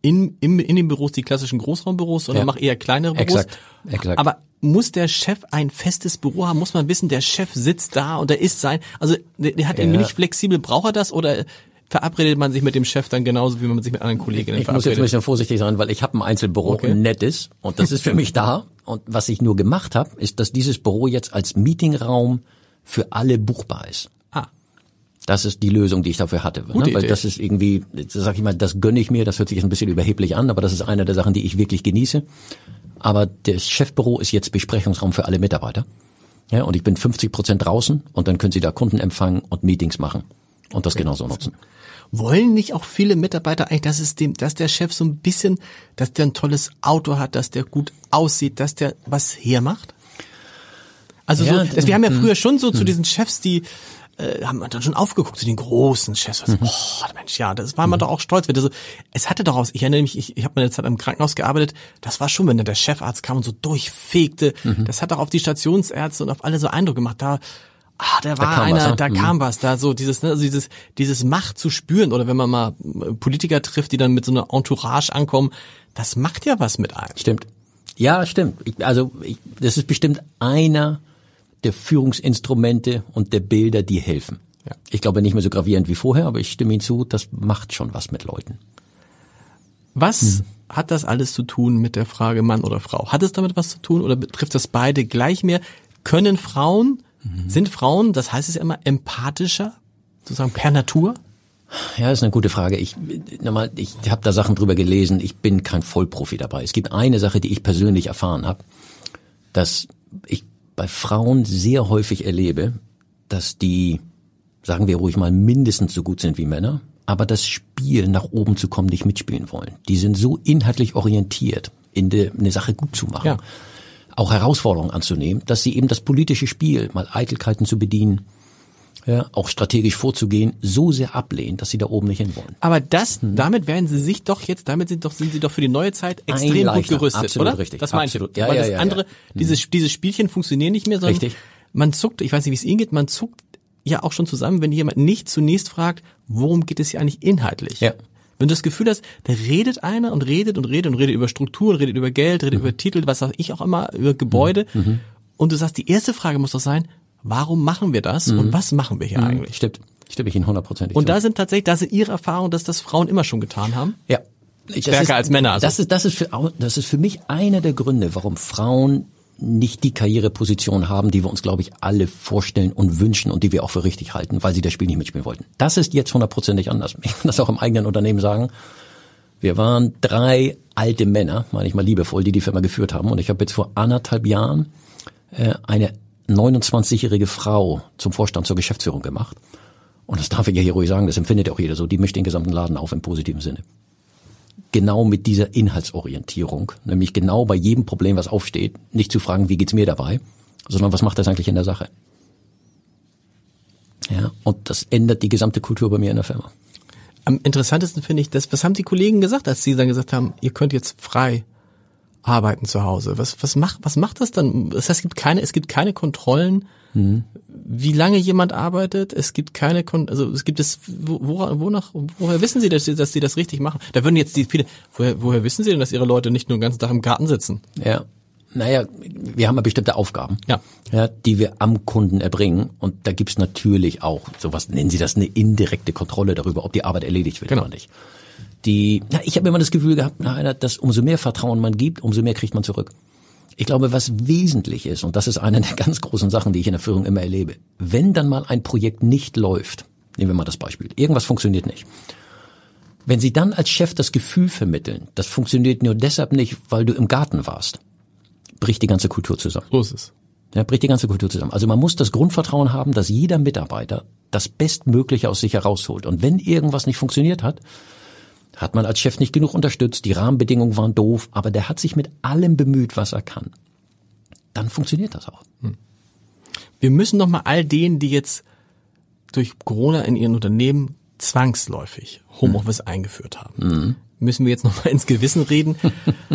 in, in, in den Büros die klassischen Großraumbüros, sondern ja. mach eher kleinere Büros.
Exakt. Exakt.
Aber muss der Chef ein festes Büro haben? Muss man wissen, der Chef sitzt da und er ist sein, also der, der hat ja. irgendwie nicht flexibel, braucht er das oder verabredet man sich mit dem Chef dann genauso, wie man sich mit anderen Kolleginnen
ich
verabredet?
Ich muss jetzt ein bisschen vorsichtig sein, weil ich habe ein Einzelbüro, okay. ein nettes, und das ist für mich da. Und was ich nur gemacht habe, ist, dass dieses Büro jetzt als Meetingraum für alle buchbar ist. Das ist die Lösung, die ich dafür hatte. Ne? Weil das ist irgendwie, sag ich mal, das gönne ich mir, das hört sich jetzt ein bisschen überheblich an, aber das ist eine der Sachen, die ich wirklich genieße. Aber das Chefbüro ist jetzt Besprechungsraum für alle Mitarbeiter. Ja, und ich bin 50 Prozent draußen und dann können Sie da Kunden empfangen und Meetings machen und das genauso nutzen.
Wollen nicht auch viele Mitarbeiter eigentlich, dass es dem, dass der Chef so ein bisschen, dass der ein tolles Auto hat, dass der gut aussieht, dass der was hermacht? Also ja, so, das, wir haben ja früher schon so zu diesen Chefs, die äh, haben wir dann schon aufgeguckt zu den großen Chefs. Mhm. Oh, Mensch, ja, das war man mhm. doch auch stolz. Also, es hatte doch aus, ich erinnere mich, ich, ich habe meine Zeit im Krankenhaus gearbeitet, das war schon, wenn dann der Chefarzt kam und so durchfegte, mhm. das hat auch auf die Stationsärzte und auf alle so Eindruck gemacht. Da Ah, der war da einer, was, ne? da mhm. kam was, da so dieses, ne, also dieses, dieses Macht zu spüren oder wenn man mal äh, Politiker trifft, die dann mit so einer Entourage ankommen, das macht ja was mit einem.
Stimmt. Ja, stimmt. Ich, also ich, das ist bestimmt einer der Führungsinstrumente und der Bilder, die helfen. Ja. Ich glaube nicht mehr so gravierend wie vorher, aber ich stimme Ihnen zu, das macht schon was mit Leuten.
Was hm. hat das alles zu tun mit der Frage Mann oder Frau? Hat es damit was zu tun oder betrifft das beide gleich mehr? Können Frauen, mhm. sind Frauen, das heißt es ja immer, empathischer, sozusagen per Natur?
Ja, ist eine gute Frage. Ich nochmal, ich habe da Sachen drüber gelesen. Ich bin kein Vollprofi dabei. Es gibt eine Sache, die ich persönlich erfahren habe, dass ich bei Frauen sehr häufig erlebe, dass die, sagen wir ruhig mal, mindestens so gut sind wie Männer, aber das Spiel nach oben zu kommen nicht mitspielen wollen. Die sind so inhaltlich orientiert, in de, eine Sache gut zu machen, ja. auch Herausforderungen anzunehmen, dass sie eben das politische Spiel, mal Eitelkeiten zu bedienen, ja, auch strategisch vorzugehen, so sehr ablehnen, dass sie da oben nicht hinwollen.
Aber das, hm. damit werden sie sich doch jetzt, damit sind doch, sind sie doch für die neue Zeit extrem gut gerüstet,
absolut
oder?
richtig.
Das meinst du? Ja, Weil ja, das ja, andere, ja. Dieses, hm. dieses Spielchen funktionieren nicht mehr, sondern
richtig.
man zuckt, ich weiß nicht, wie es Ihnen geht, man zuckt ja auch schon zusammen, wenn jemand nicht zunächst fragt, worum geht es hier eigentlich inhaltlich?
Ja.
Wenn du das Gefühl hast, da redet einer und redet und redet und redet über Strukturen, redet über Geld, redet mhm. über Titel, was sag ich auch immer, über Gebäude. Mhm. mhm. Und du sagst, die erste Frage muss doch sein, warum machen wir das mhm. und was machen wir hier mhm. eigentlich?
Stimmt. Stimme ich Ihnen hundertprozentig
Und zu. da sind tatsächlich, da sind Ihre Erfahrungen, dass das Frauen immer schon getan haben?
Ja.
Stärker ist, als Männer. Also.
Das ist, das ist für, das ist für mich einer der Gründe, warum Frauen nicht die Karriereposition haben, die wir uns, glaube ich, alle vorstellen und wünschen und die wir auch für richtig halten, weil sie das Spiel nicht mitspielen wollten. Das ist jetzt hundertprozentig anders. Ich kann das auch im eigenen Unternehmen sagen. Wir waren drei alte Männer, meine ich mal liebevoll, die die Firma geführt haben. Und ich habe jetzt vor anderthalb Jahren äh, eine 29-jährige Frau zum Vorstand zur Geschäftsführung gemacht. Und das darf ich ja hier ruhig sagen, das empfindet auch jeder so. Die mischt den gesamten Laden auf im positiven Sinne. Genau mit dieser Inhaltsorientierung, nämlich genau bei jedem Problem, was aufsteht, nicht zu fragen, wie geht's mir dabei, sondern was macht das eigentlich in der Sache? Ja, und das ändert die gesamte Kultur bei mir in der Firma.
Am interessantesten finde ich das, was haben die Kollegen gesagt, als sie dann gesagt haben, ihr könnt jetzt frei arbeiten zu Hause? Was, was macht, was macht das dann? Das heißt, es gibt keine, es gibt keine Kontrollen, mhm. wie lange jemand arbeitet. Es gibt keine, Kon also es gibt es, wo, wonach, woher wissen Sie, dass Sie, dass Sie das richtig machen? Da würden jetzt die viele, woher, woher wissen Sie denn, dass Ihre Leute nicht nur den ganzen Tag im Garten sitzen?
Ja. Naja, wir haben ja bestimmte Aufgaben,
ja.
Ja, die wir am Kunden erbringen. Und da gibt's natürlich auch, sowas nennen Sie das, eine indirekte Kontrolle darüber, ob die Arbeit erledigt wird
genau.
oder nicht. Die, na, ich habe immer das Gefühl gehabt, na, dass umso mehr Vertrauen man gibt, umso mehr kriegt man zurück. Ich glaube, was wesentlich ist, und das ist eine der ganz großen Sachen, die ich in der Führung immer erlebe, wenn dann mal ein Projekt nicht läuft, nehmen wir mal das Beispiel, irgendwas funktioniert nicht. Wenn Sie dann als Chef das Gefühl vermitteln, das funktioniert nur deshalb nicht, weil du im Garten warst, bricht die ganze Kultur zusammen.
So ist es.
Ja, bricht die ganze Kultur zusammen. Also man muss das Grundvertrauen haben, dass jeder Mitarbeiter das Bestmögliche aus sich herausholt. Und wenn irgendwas nicht funktioniert hat, hat man als Chef nicht genug unterstützt, die Rahmenbedingungen waren doof, aber der hat sich mit allem bemüht, was er kann. Dann funktioniert das auch.
Wir müssen noch mal all denen, die jetzt durch Corona in ihren Unternehmen zwangsläufig Homeoffice eingeführt haben, müssen wir jetzt noch mal ins Gewissen reden.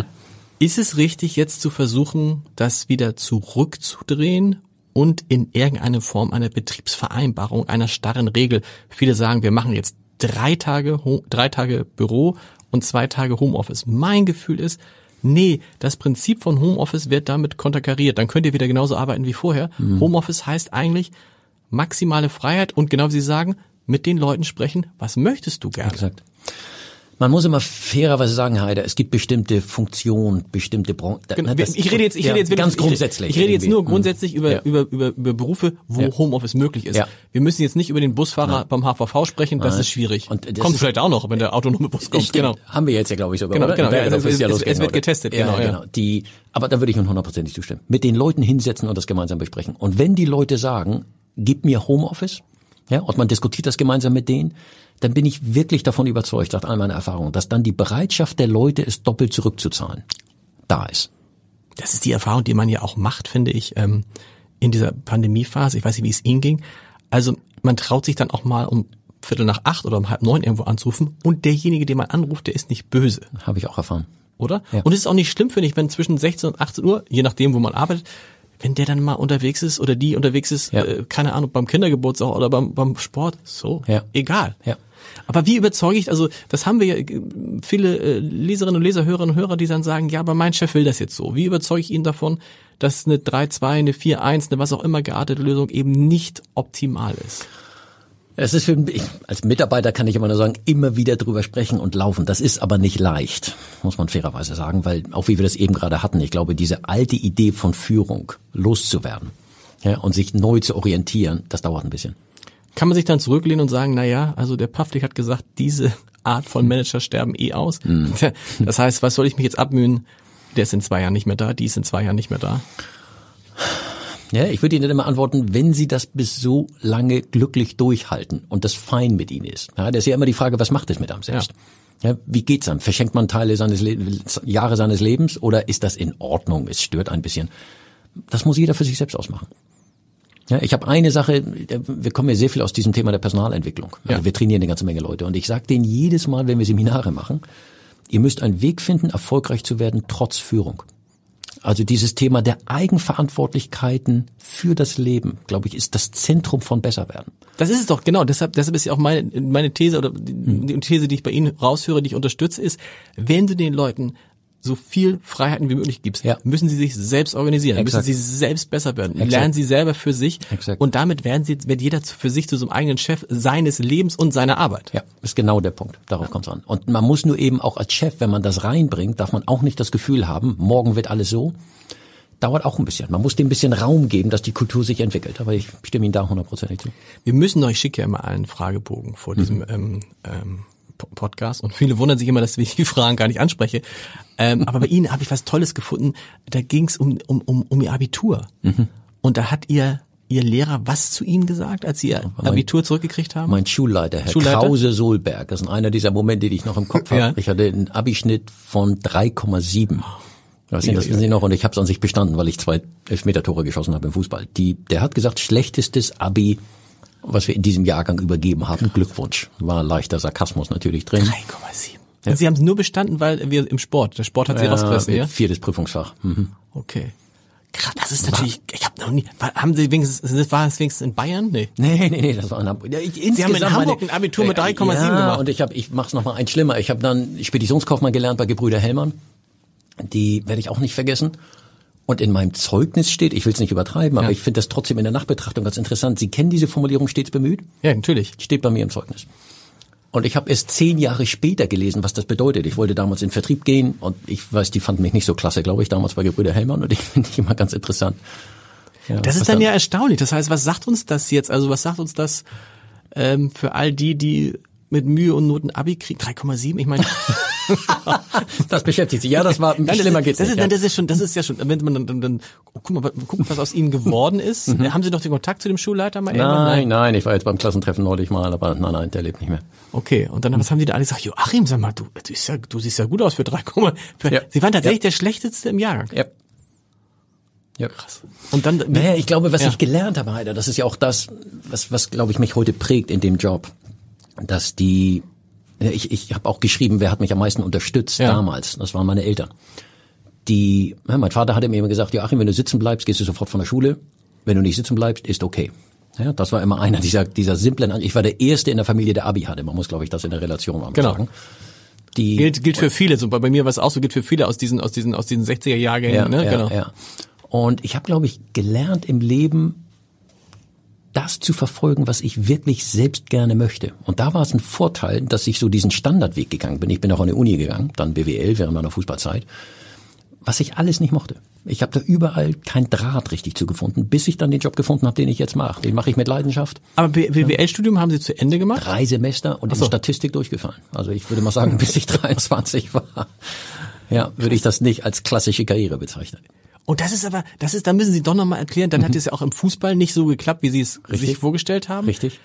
Ist es richtig, jetzt zu versuchen, das wieder zurückzudrehen und in irgendeine Form einer Betriebsvereinbarung, einer starren Regel? Viele sagen, wir machen jetzt drei Tage, drei Tage Büro und zwei Tage Homeoffice. Mein Gefühl ist, nee, das Prinzip von Homeoffice wird damit konterkariert. Dann könnt ihr wieder genauso arbeiten wie vorher. Homeoffice heißt eigentlich maximale Freiheit und genau wie Sie sagen, mit den Leuten sprechen, was möchtest du gerne?
Exakt. Man muss immer fairerweise sagen, Heider, es gibt bestimmte Funktionen, bestimmte Branchen.
Genau, ich rede jetzt, ich
ja,
rede jetzt wirklich-
ganz
ich-
grundsätzlich.
Ich rede jetzt nur grundsätzlich über,
Ja.
über, über, über Berufe, wo
Ja.
Homeoffice möglich ist.
Ja.
Wir müssen jetzt nicht über den Busfahrer beim HVV sprechen, das ist schwierig.
Und das
kommt
ist-
vielleicht auch noch, wenn der autonome Bus kommt.
Stimmt.
Genau.
Haben wir jetzt ja, glaube ich, sogar.
Genau,
oder?
genau, ja,
das
es-
ja
es- es wird getestet,
ja,
genau, ja.
genau. Die, aber da würde ich Ihnen hundertprozentig zustimmen. Mit den Leuten hinsetzen und das gemeinsam besprechen. Und wenn die Leute sagen, gib mir Homeoffice, ja, und man diskutiert das gemeinsam mit denen, dann bin ich wirklich davon überzeugt, sagt all meine Erfahrungen, dass dann die Bereitschaft der Leute ist, doppelt zurückzuzahlen, da ist.
Das ist die Erfahrung, die man ja auch macht, finde ich, ähm, in dieser Pandemiephase. Ich weiß nicht, wie es Ihnen ging. Also man traut sich dann auch mal um Viertel nach acht oder um halb neun irgendwo anzurufen und derjenige, den man anruft, der ist nicht böse.
Habe ich auch erfahren.
oder?
Ja.
Und es ist auch nicht schlimm, finde ich, wenn zwischen 16 und 18 Uhr, je nachdem, wo man arbeitet, wenn der dann mal unterwegs ist oder die unterwegs ist,
Ja.
äh, keine Ahnung, beim Kindergeburtstag oder beim, beim Sport, so,
Ja.
egal.
Ja.
Aber wie überzeuge ich, also das haben wir ja äh, viele äh, Leserinnen und Leser, Hörerinnen und Hörer, die dann sagen, ja, aber mein Chef will das jetzt so. Wie überzeuge ich ihn davon, dass eine 3-2, eine 4-1, eine was auch immer geartete Lösung eben nicht optimal ist?
Es ist für ich, als Mitarbeiter kann ich immer nur sagen, immer wieder drüber sprechen und laufen. Das ist aber nicht leicht, muss man fairerweise sagen, weil auch wie wir das eben gerade hatten, ich glaube, diese alte Idee von Führung loszuwerden ja, und sich neu zu orientieren, das dauert ein bisschen.
Kann man sich dann zurücklehnen und sagen, na ja, also der Pavlik hat gesagt, diese Art von Manager sterben eh aus. Das heißt, was soll ich mich jetzt abmühen? Der ist in zwei Jahren nicht mehr da, die ist in zwei Jahren nicht mehr da.
Ja, ich würde Ihnen immer antworten, wenn Sie das bis so lange glücklich durchhalten und das fein mit Ihnen ist. Ja, das ist ja immer die Frage, was macht es mit einem selbst? Ja. wie geht's einem? Verschenkt man Teile seines Le Jahre seines Lebens oder ist das in Ordnung? Es stört ein bisschen. Das muss jeder für sich selbst ausmachen. Ja, ich habe eine Sache, wir kommen ja sehr viel aus diesem Thema der Personalentwicklung. Also
Ja.
Wir trainieren eine ganze Menge Leute und ich sage denen jedes Mal, wenn wir Seminare machen, ihr müsst einen Weg finden, erfolgreich zu werden, trotz Führung. Also dieses Thema der Eigenverantwortlichkeiten für das Leben, glaube ich, ist das Zentrum von Besserwerden.
Das ist es doch, genau. Deshalb, deshalb ist ja auch meine, meine These oder die, die These, die ich bei Ihnen raushöre, die ich unterstütze, ist, wenn du den Leuten so viel Freiheiten wie möglich gibst,
Ja.
müssen sie sich selbst organisieren,
Exakt.
müssen sie selbst besser werden,
Exakt.
lernen sie selber für sich
Exakt.
und damit werden sie, wird jeder für sich zu so einem eigenen Chef seines Lebens und seiner Arbeit.
Ja, ist genau der Punkt. Darauf kommt's an. Und man muss nur eben auch als Chef, wenn man das reinbringt, darf man auch nicht das Gefühl haben, morgen wird alles so. Dauert auch ein bisschen. Man muss dem ein bisschen Raum geben, dass die Kultur sich entwickelt. Aber ich stimme Ihnen da hundertprozentig zu.
Wir müssen ich schicke ja immer allen Fragebogen vor diesem
Mhm.
ähm, ähm, Po- Podcast und viele wundern sich immer, dass ich die Fragen gar nicht anspreche. Ähm, aber bei Ihnen habe ich was Tolles gefunden. Da ging es um, um, um, um Ihr Abitur.
Mhm.
Und da hat Ihr, Ihr Lehrer was zu Ihnen gesagt, als Sie Ihr Abitur zurückgekriegt haben?
Mein Schulleiter, Herr
Schulleiter?
Krause Solberg, das ist einer dieser Momente, die ich noch im Kopf habe.
Ja.
Ich hatte einen Abischnitt von 3,7. Das wissen das wissen Sie noch und ich habe es an sich bestanden, weil ich zwei Elfmeter-Tore geschossen habe im Fußball. Die, der hat gesagt, schlechtestes Abi, was wir in diesem Jahrgang übergeben haben. Glückwunsch. War leichter Sarkasmus natürlich drin.
3,7. Und Sie haben es nur bestanden, weil wir im Sport, der Sport hat Sie rausgerissen, ja?
Viertes Prüfungsfach. Mhm.
Okay. Krass, das ist natürlich, ich habe noch nie, haben Sie wenigstens, war es wenigstens in Bayern? Nee.
Nee, nee, nee, das war in Hamburg. Ja, ich,
Sie haben in Hamburg
meine-
ein Abitur mit
Äh,
3,7
ja,
gemacht.
und ich habe, ich mach's noch mal eins schlimmer. Ich habe dann Speditionskaufmann gelernt bei Gebrüder Hellmann. Die werde ich auch nicht vergessen. Und in meinem Zeugnis steht, ich will es nicht übertreiben, aber
Ja.
ich finde das trotzdem in der Nachbetrachtung ganz interessant. Sie kennen diese Formulierung stets bemüht?
Ja, natürlich.
Steht bei mir im Zeugnis. Und ich habe erst zehn Jahre später gelesen, was das bedeutet. Ich wollte damals in Vertrieb gehen und ich weiß, die fanden mich nicht so klasse, glaube ich, damals bei Gebrüder Hellmann und ich finde die immer ganz interessant.
Ja, das ist dann, dann ja erstaunlich. Das heißt, was sagt uns das jetzt? Also was sagt uns das ähm, für all die, die mit Mühe und Noten Abi kriegen? 3,7? Ich meine,
das beschäftigt sich. Ja, das war
nein,
schlimmer geht's
das
nicht.
Ist,
ja.
das ist schon, das ist ja schon, wenn man dann, dann, dann oh, guck mal, guck mal, was aus ihnen geworden ist.
Mhm.
Haben Sie noch den Kontakt zu dem Schulleiter mal?
Nein, nein, ich war jetzt beim Klassentreffen neulich mal, aber nein, nein, der lebt nicht mehr.
Okay, und dann was haben die da alle gesagt? Joachim, sag mal, du, du, siehst ja, du siehst ja gut aus für 3, für,
Ja.
Sie waren tatsächlich
Ja.
der schlechteste im Jahrgang.
Ja. Ja, krass.
Und dann,
Naja, ich glaube, was
Ja.
ich gelernt habe, Heider, das ist ja auch das, was, was glaube ich, mich heute prägt in dem Job, dass die, ich, ich habe auch geschrieben, wer hat mich am meisten unterstützt
Ja.
damals, das waren meine Eltern. Die, ja, mein Vater hatte mir immer gesagt, Joachim, wenn du sitzen bleibst, gehst du sofort von der Schule, wenn du nicht sitzen bleibst, ist okay. Ja, das war immer einer dieser, dieser simplen, ich war der Erste in der Familie, der Abi hatte, man muss, glaube ich, das in der Relation mal
Genau.
sagen. Die,
gilt, gilt für viele, so bei bei mir war es auch so, gilt für viele aus diesen, aus diesen, aus diesen 60er Jahrgängen,
Ja,
ne?
ja,
genau.
ja. Und ich habe, glaube ich, gelernt im Leben, das zu verfolgen, was ich wirklich selbst gerne möchte. Und da war es ein Vorteil, dass ich so diesen Standardweg gegangen bin. Ich bin auch an die Uni gegangen, dann BWL während meiner Fußballzeit, was ich alles nicht mochte. Ich habe da überall kein Draht richtig zu gefunden, bis ich dann den Job gefunden habe, den ich jetzt mache. Den mache ich mit Leidenschaft.
Aber BWL-Studium haben Sie zu Ende gemacht?
Drei Semester und
so.
in Statistik durchgefallen. Also ich würde mal sagen, bis ich 23 war, ja, würde ich das nicht als klassische Karriere bezeichnen.
Und das ist aber, das ist, da müssen Sie doch nochmal erklären, dann hat es ja auch im Fußball nicht so geklappt, wie Sie es
Mhm. Richtig.
sich vorgestellt haben.
Richtig?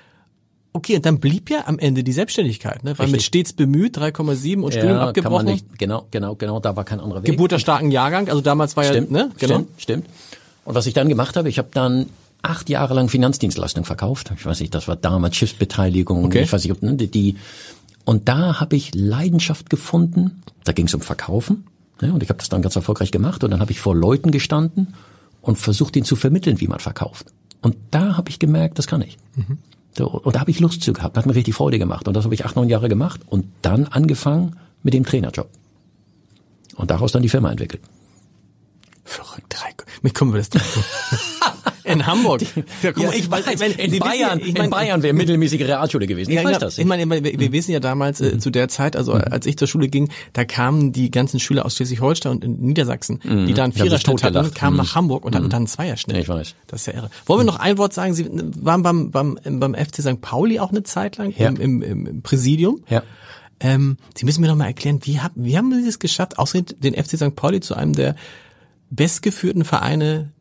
Okay, und dann blieb ja am Ende die Selbstständigkeit, ne? Weil mit
Richtig.
stets bemüht, 3,7 und Studium
kann man
abgebrochen.
nicht, genau, genau, genau, da war kein anderer Weg.
Geburt der starken Jahrgang, also damals war
stimmt,
ja, ne? Genau.
stimmt, stimmt. Und was ich dann gemacht habe, ich habe dann acht Jahre lang Finanzdienstleistung verkauft. Ich weiß nicht, das war damals Schiffsbeteiligung,
Okay.
ich weiß nicht, ob ne, die, die und da habe ich Leidenschaft gefunden. Da ging es um Verkaufen. Und ich habe das dann ganz erfolgreich gemacht. Und dann habe ich vor Leuten gestanden und versucht, ihnen zu vermitteln, wie man verkauft. Und da habe ich gemerkt, das kann ich. So, und da habe ich Lust zu gehabt, hat mir richtig Freude gemacht. Und das habe ich acht, neun Jahre gemacht und dann angefangen mit dem Trainerjob. Und daraus dann die Firma entwickelt.
Verrückt, drei, wie kommen wir das? In Hamburg. Ja, guck mal,
ich weiß,
meine,
in Bayern,
ja, ich meine,
in Bayern wäre mittelmäßige Realschule gewesen. Ich
Ja,
weiß
ja,
das.
Ich meine, wir, wir wissen ja damals äh, zu der Zeit, also als ich zur Schule ging, da kamen die ganzen Schüler aus Schleswig-Holstein und Niedersachsen, die da einen Viererschnitt hatten, kamen nach Hamburg und hatten dann einen Zweierschnitt.
Ich weiß.
Das ist ja irre. Wollen wir noch ein Wort sagen? Sie waren beim, beim, beim FC St. Pauli auch eine Zeit lang
Ja.
im, im, im, Präsidium.
ja.
Ähm, Sie müssen mir noch mal erklären, wie, hab, wie haben Sie es geschafft, ausgerechnet den FC St. Pauli zu einem der bestgeführten Vereine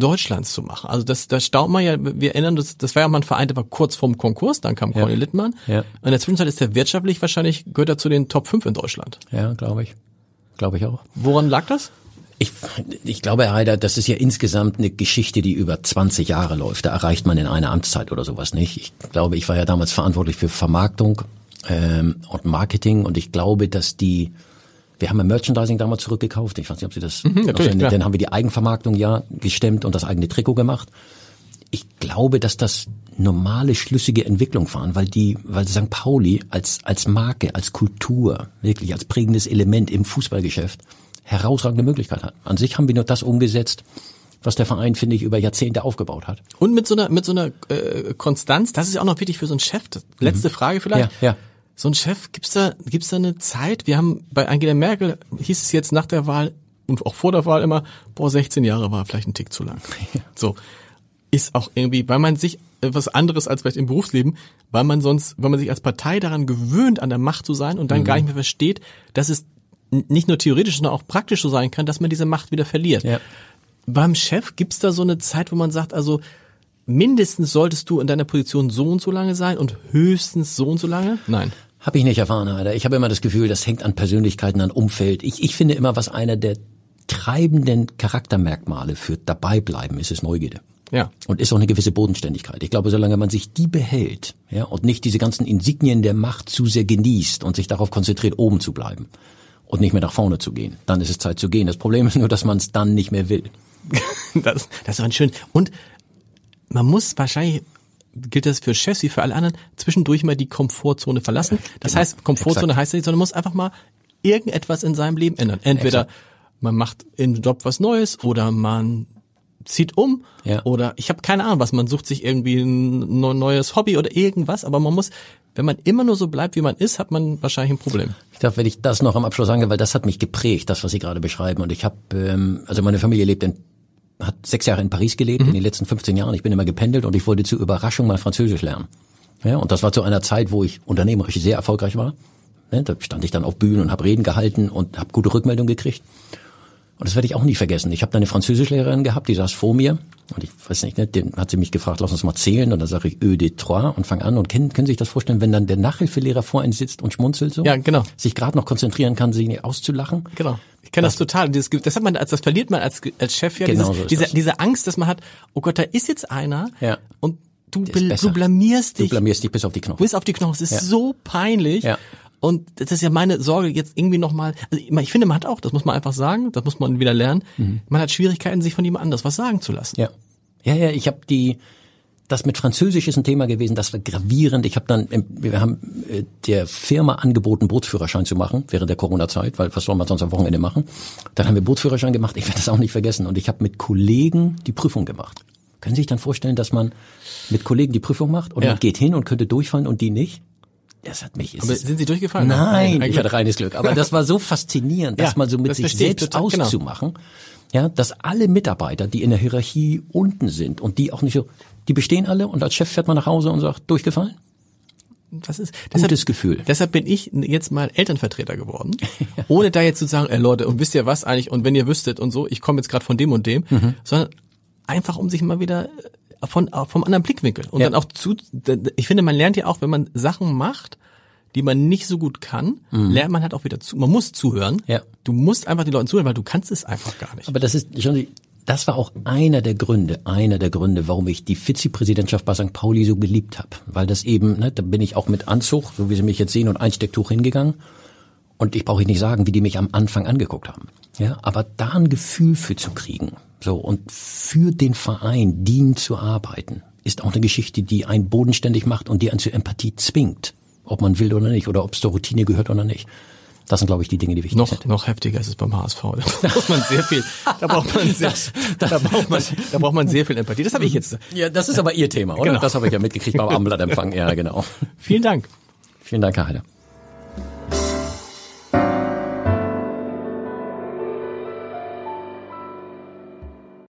Deutschlands zu machen. Also das, das staunt man ja, wir erinnern uns, das war ja mal ein Verein, der war kurz vorm Konkurs, dann kam Conny Littmann.
Ja.
In der Zwischenzeit ist er wirtschaftlich wahrscheinlich, gehört er zu den Top 5 in Deutschland.
Ja, glaube ich. Glaube ich auch.
Woran lag das?
Ich, ich glaube, Herr Heider, das ist ja insgesamt eine Geschichte, die über 20 Jahre läuft. Da erreicht man in einer Amtszeit oder sowas nicht. Ich glaube, ich war ja damals verantwortlich für Vermarktung ähm, und Marketing und ich glaube, dass die wir haben ja Merchandising damals zurückgekauft. Ich weiß nicht, ob Sie das.
Mhm, natürlich,
dann, dann haben wir die Eigenvermarktung ja gestemmt und das eigene Trikot gemacht. Ich glaube, dass das normale, schlüssige Entwicklung waren, weil die, weil St. Pauli als, als Marke, als Kultur, wirklich als prägendes Element im Fußballgeschäft herausragende Möglichkeit hat. An sich haben wir nur das umgesetzt, was der Verein, finde ich, über Jahrzehnte aufgebaut hat.
Und mit so einer, mit so einer äh, Konstanz, das ist ja auch noch wichtig für so einen Chef. Das- Letzte Frage vielleicht.
Ja, ja.
So ein Chef, gibt's da, gibt's da eine Zeit? Wir haben bei Angela Merkel hieß es jetzt nach der Wahl und auch vor der Wahl immer, boah, 16 Jahre war vielleicht ein Tick zu lang. So. Ist auch irgendwie, weil man sich etwas anderes als vielleicht im Berufsleben, weil man sonst, weil man sich als Partei daran gewöhnt, an der Macht zu sein und dann gar nicht mehr versteht, dass es nicht nur theoretisch, sondern auch praktisch so sein kann, dass man diese Macht wieder verliert.
Ja.
Beim Chef gibt's da so eine Zeit, wo man sagt, also mindestens solltest du in deiner Position so und so lange sein und höchstens so und so lange? Nein.
Habe ich nicht erfahren, Alter. Ich habe immer das Gefühl, das hängt an Persönlichkeiten, an Umfeld. Ich, ich finde immer, was einer der treibenden Charaktermerkmale für dabei bleiben, ist es Neugierde.
Ja.
Und ist auch eine gewisse Bodenständigkeit. Ich glaube, solange man sich die behält, ja, und nicht diese ganzen Insignien der Macht zu sehr genießt und sich darauf konzentriert, oben zu bleiben und nicht mehr nach vorne zu gehen, dann ist es Zeit zu gehen. Das Problem ist nur, dass man es dann nicht mehr will.
Das, das war ein schön. Und man muss wahrscheinlich, gilt das für Chefs wie für alle anderen, zwischendurch mal die Komfortzone verlassen. Das
Genau.
heißt, Komfortzone
Exakt.
heißt nicht, sondern man muss einfach mal irgendetwas in seinem Leben ändern. Entweder
Exakt.
man macht im Job was Neues oder man zieht um
Ja.
oder ich habe keine Ahnung was, man sucht sich irgendwie ein neu- neues Hobby oder irgendwas, aber man muss, wenn man immer nur so bleibt, wie man ist, hat man wahrscheinlich ein Problem.
Ich darf, wenn ich das noch am Abschluss sagen, weil das hat mich geprägt, das, was Sie gerade beschreiben. Und ich habe, ähm, also meine Familie lebt in, hat sechs Jahre in Paris gelebt, in den letzten 15 Jahren. Ich bin immer gependelt und ich wollte zur Überraschung mal Französisch lernen. Ja, und das war zu einer Zeit, wo ich unternehmerisch sehr erfolgreich war. Da stand ich dann auf Bühnen und habe Reden gehalten und habe gute Rückmeldungen gekriegt. Und das werde ich auch nie vergessen. Ich habe da eine Französischlehrerin gehabt, die saß vor mir und ich weiß nicht, ne, den hat sie mich gefragt, lass uns mal zählen und dann sage ich Ö de trois und fang an und können, können Sie sich das vorstellen, wenn dann der Nachhilfelehrer vor Ihnen sitzt und schmunzelt so?
Ja, genau.
Sich gerade noch konzentrieren kann, sich nicht auszulachen.
Genau. Ich kenne das total. Dieses, das hat man, als das verliert man als, als Chef ja.
Genau
dieses,
so
diese,
das.
diese Angst, dass man hat, oh Gott, da ist jetzt einer
Ja.
und du, bl- du blamierst
Du
dich
blamierst dich bis auf die Knochen.
bis auf die Knochen. Es ist
Ja.
so peinlich.
Ja.
Und das ist ja meine Sorge jetzt irgendwie nochmal, also ich finde, man hat auch, das muss man einfach sagen, das muss man wieder lernen, man hat Schwierigkeiten, sich von jemand anders was sagen zu lassen.
Mhm. Ja. Ja, ja, ich habe die das mit Französisch ist ein Thema gewesen, das war gravierend. Ich habe dann wir haben äh, der Firma angeboten Bootsführerschein zu machen während der Corona Zeit, weil was soll man sonst am Wochenende machen? Dann haben wir Bootsführerschein gemacht, ich werde das auch nicht vergessen und ich habe mit Kollegen die Prüfung gemacht. Können Sie sich dann vorstellen, dass man mit Kollegen die Prüfung macht und
Ja.
man geht hin und könnte durchfallen und die nicht? Das hat mich
Aber sind Sie durchgefallen?
Nein,
Ein
ich hatte reines Glück. Aber das war so faszinierend, das
Ja,
mal so mit sich selbst
total, genau.
auszumachen. Ja, dass alle Mitarbeiter, die in der Hierarchie unten sind und die auch nicht so, die bestehen alle und als Chef fährt man nach Hause und sagt, durchgefallen?
Das ist
Gutes Gefühl.
Deshalb bin ich jetzt mal Elternvertreter geworden, ohne da jetzt zu sagen, ey Leute, und wisst ihr was eigentlich, und wenn ihr wüsstet und so, ich komme jetzt gerade von dem und dem,
Mhm.
sondern einfach um sich mal wieder von äh, vom anderen Blickwinkel und
Ja.
dann auch zu, ich finde, man lernt ja auch, wenn man Sachen macht, die man nicht so gut kann, lernt man halt auch wieder zu. Man muss zuhören.
Mhm. Ja.
Du musst einfach die Leuten zuhören, weil du kannst es einfach gar nicht.
Aber das ist schon, das war auch einer der Gründe, einer der Gründe, warum ich die Vizepräsidentschaft bei St. Pauli so geliebt habe. Weil das eben, ne, da bin ich auch mit Anzug, so wie Sie mich jetzt sehen, und Einstecktuch hingegangen. Und ich brauche nicht sagen, wie die mich am Anfang angeguckt haben. Ja, aber da ein Gefühl für zu kriegen, so und für den Verein dienen zu arbeiten, ist auch eine Geschichte, die einen bodenständig macht und die einen zur Empathie zwingt, ob man will oder nicht, oder ob es zur Routine gehört oder nicht. Das sind, glaube ich, die Dinge, die wichtig
noch,
sind.
noch heftiger ist es beim HSV. Da braucht man sehr viel, da braucht man sehr, da braucht man, da braucht man sehr viel Empathie. Das habe ich jetzt.
Ja, das ist aber Ihr Thema, oder?
Genau.
Das habe ich ja mitgekriegt beim Abendblattempfang. Ja, genau.
Vielen Dank.
Vielen Dank, Herr Heider.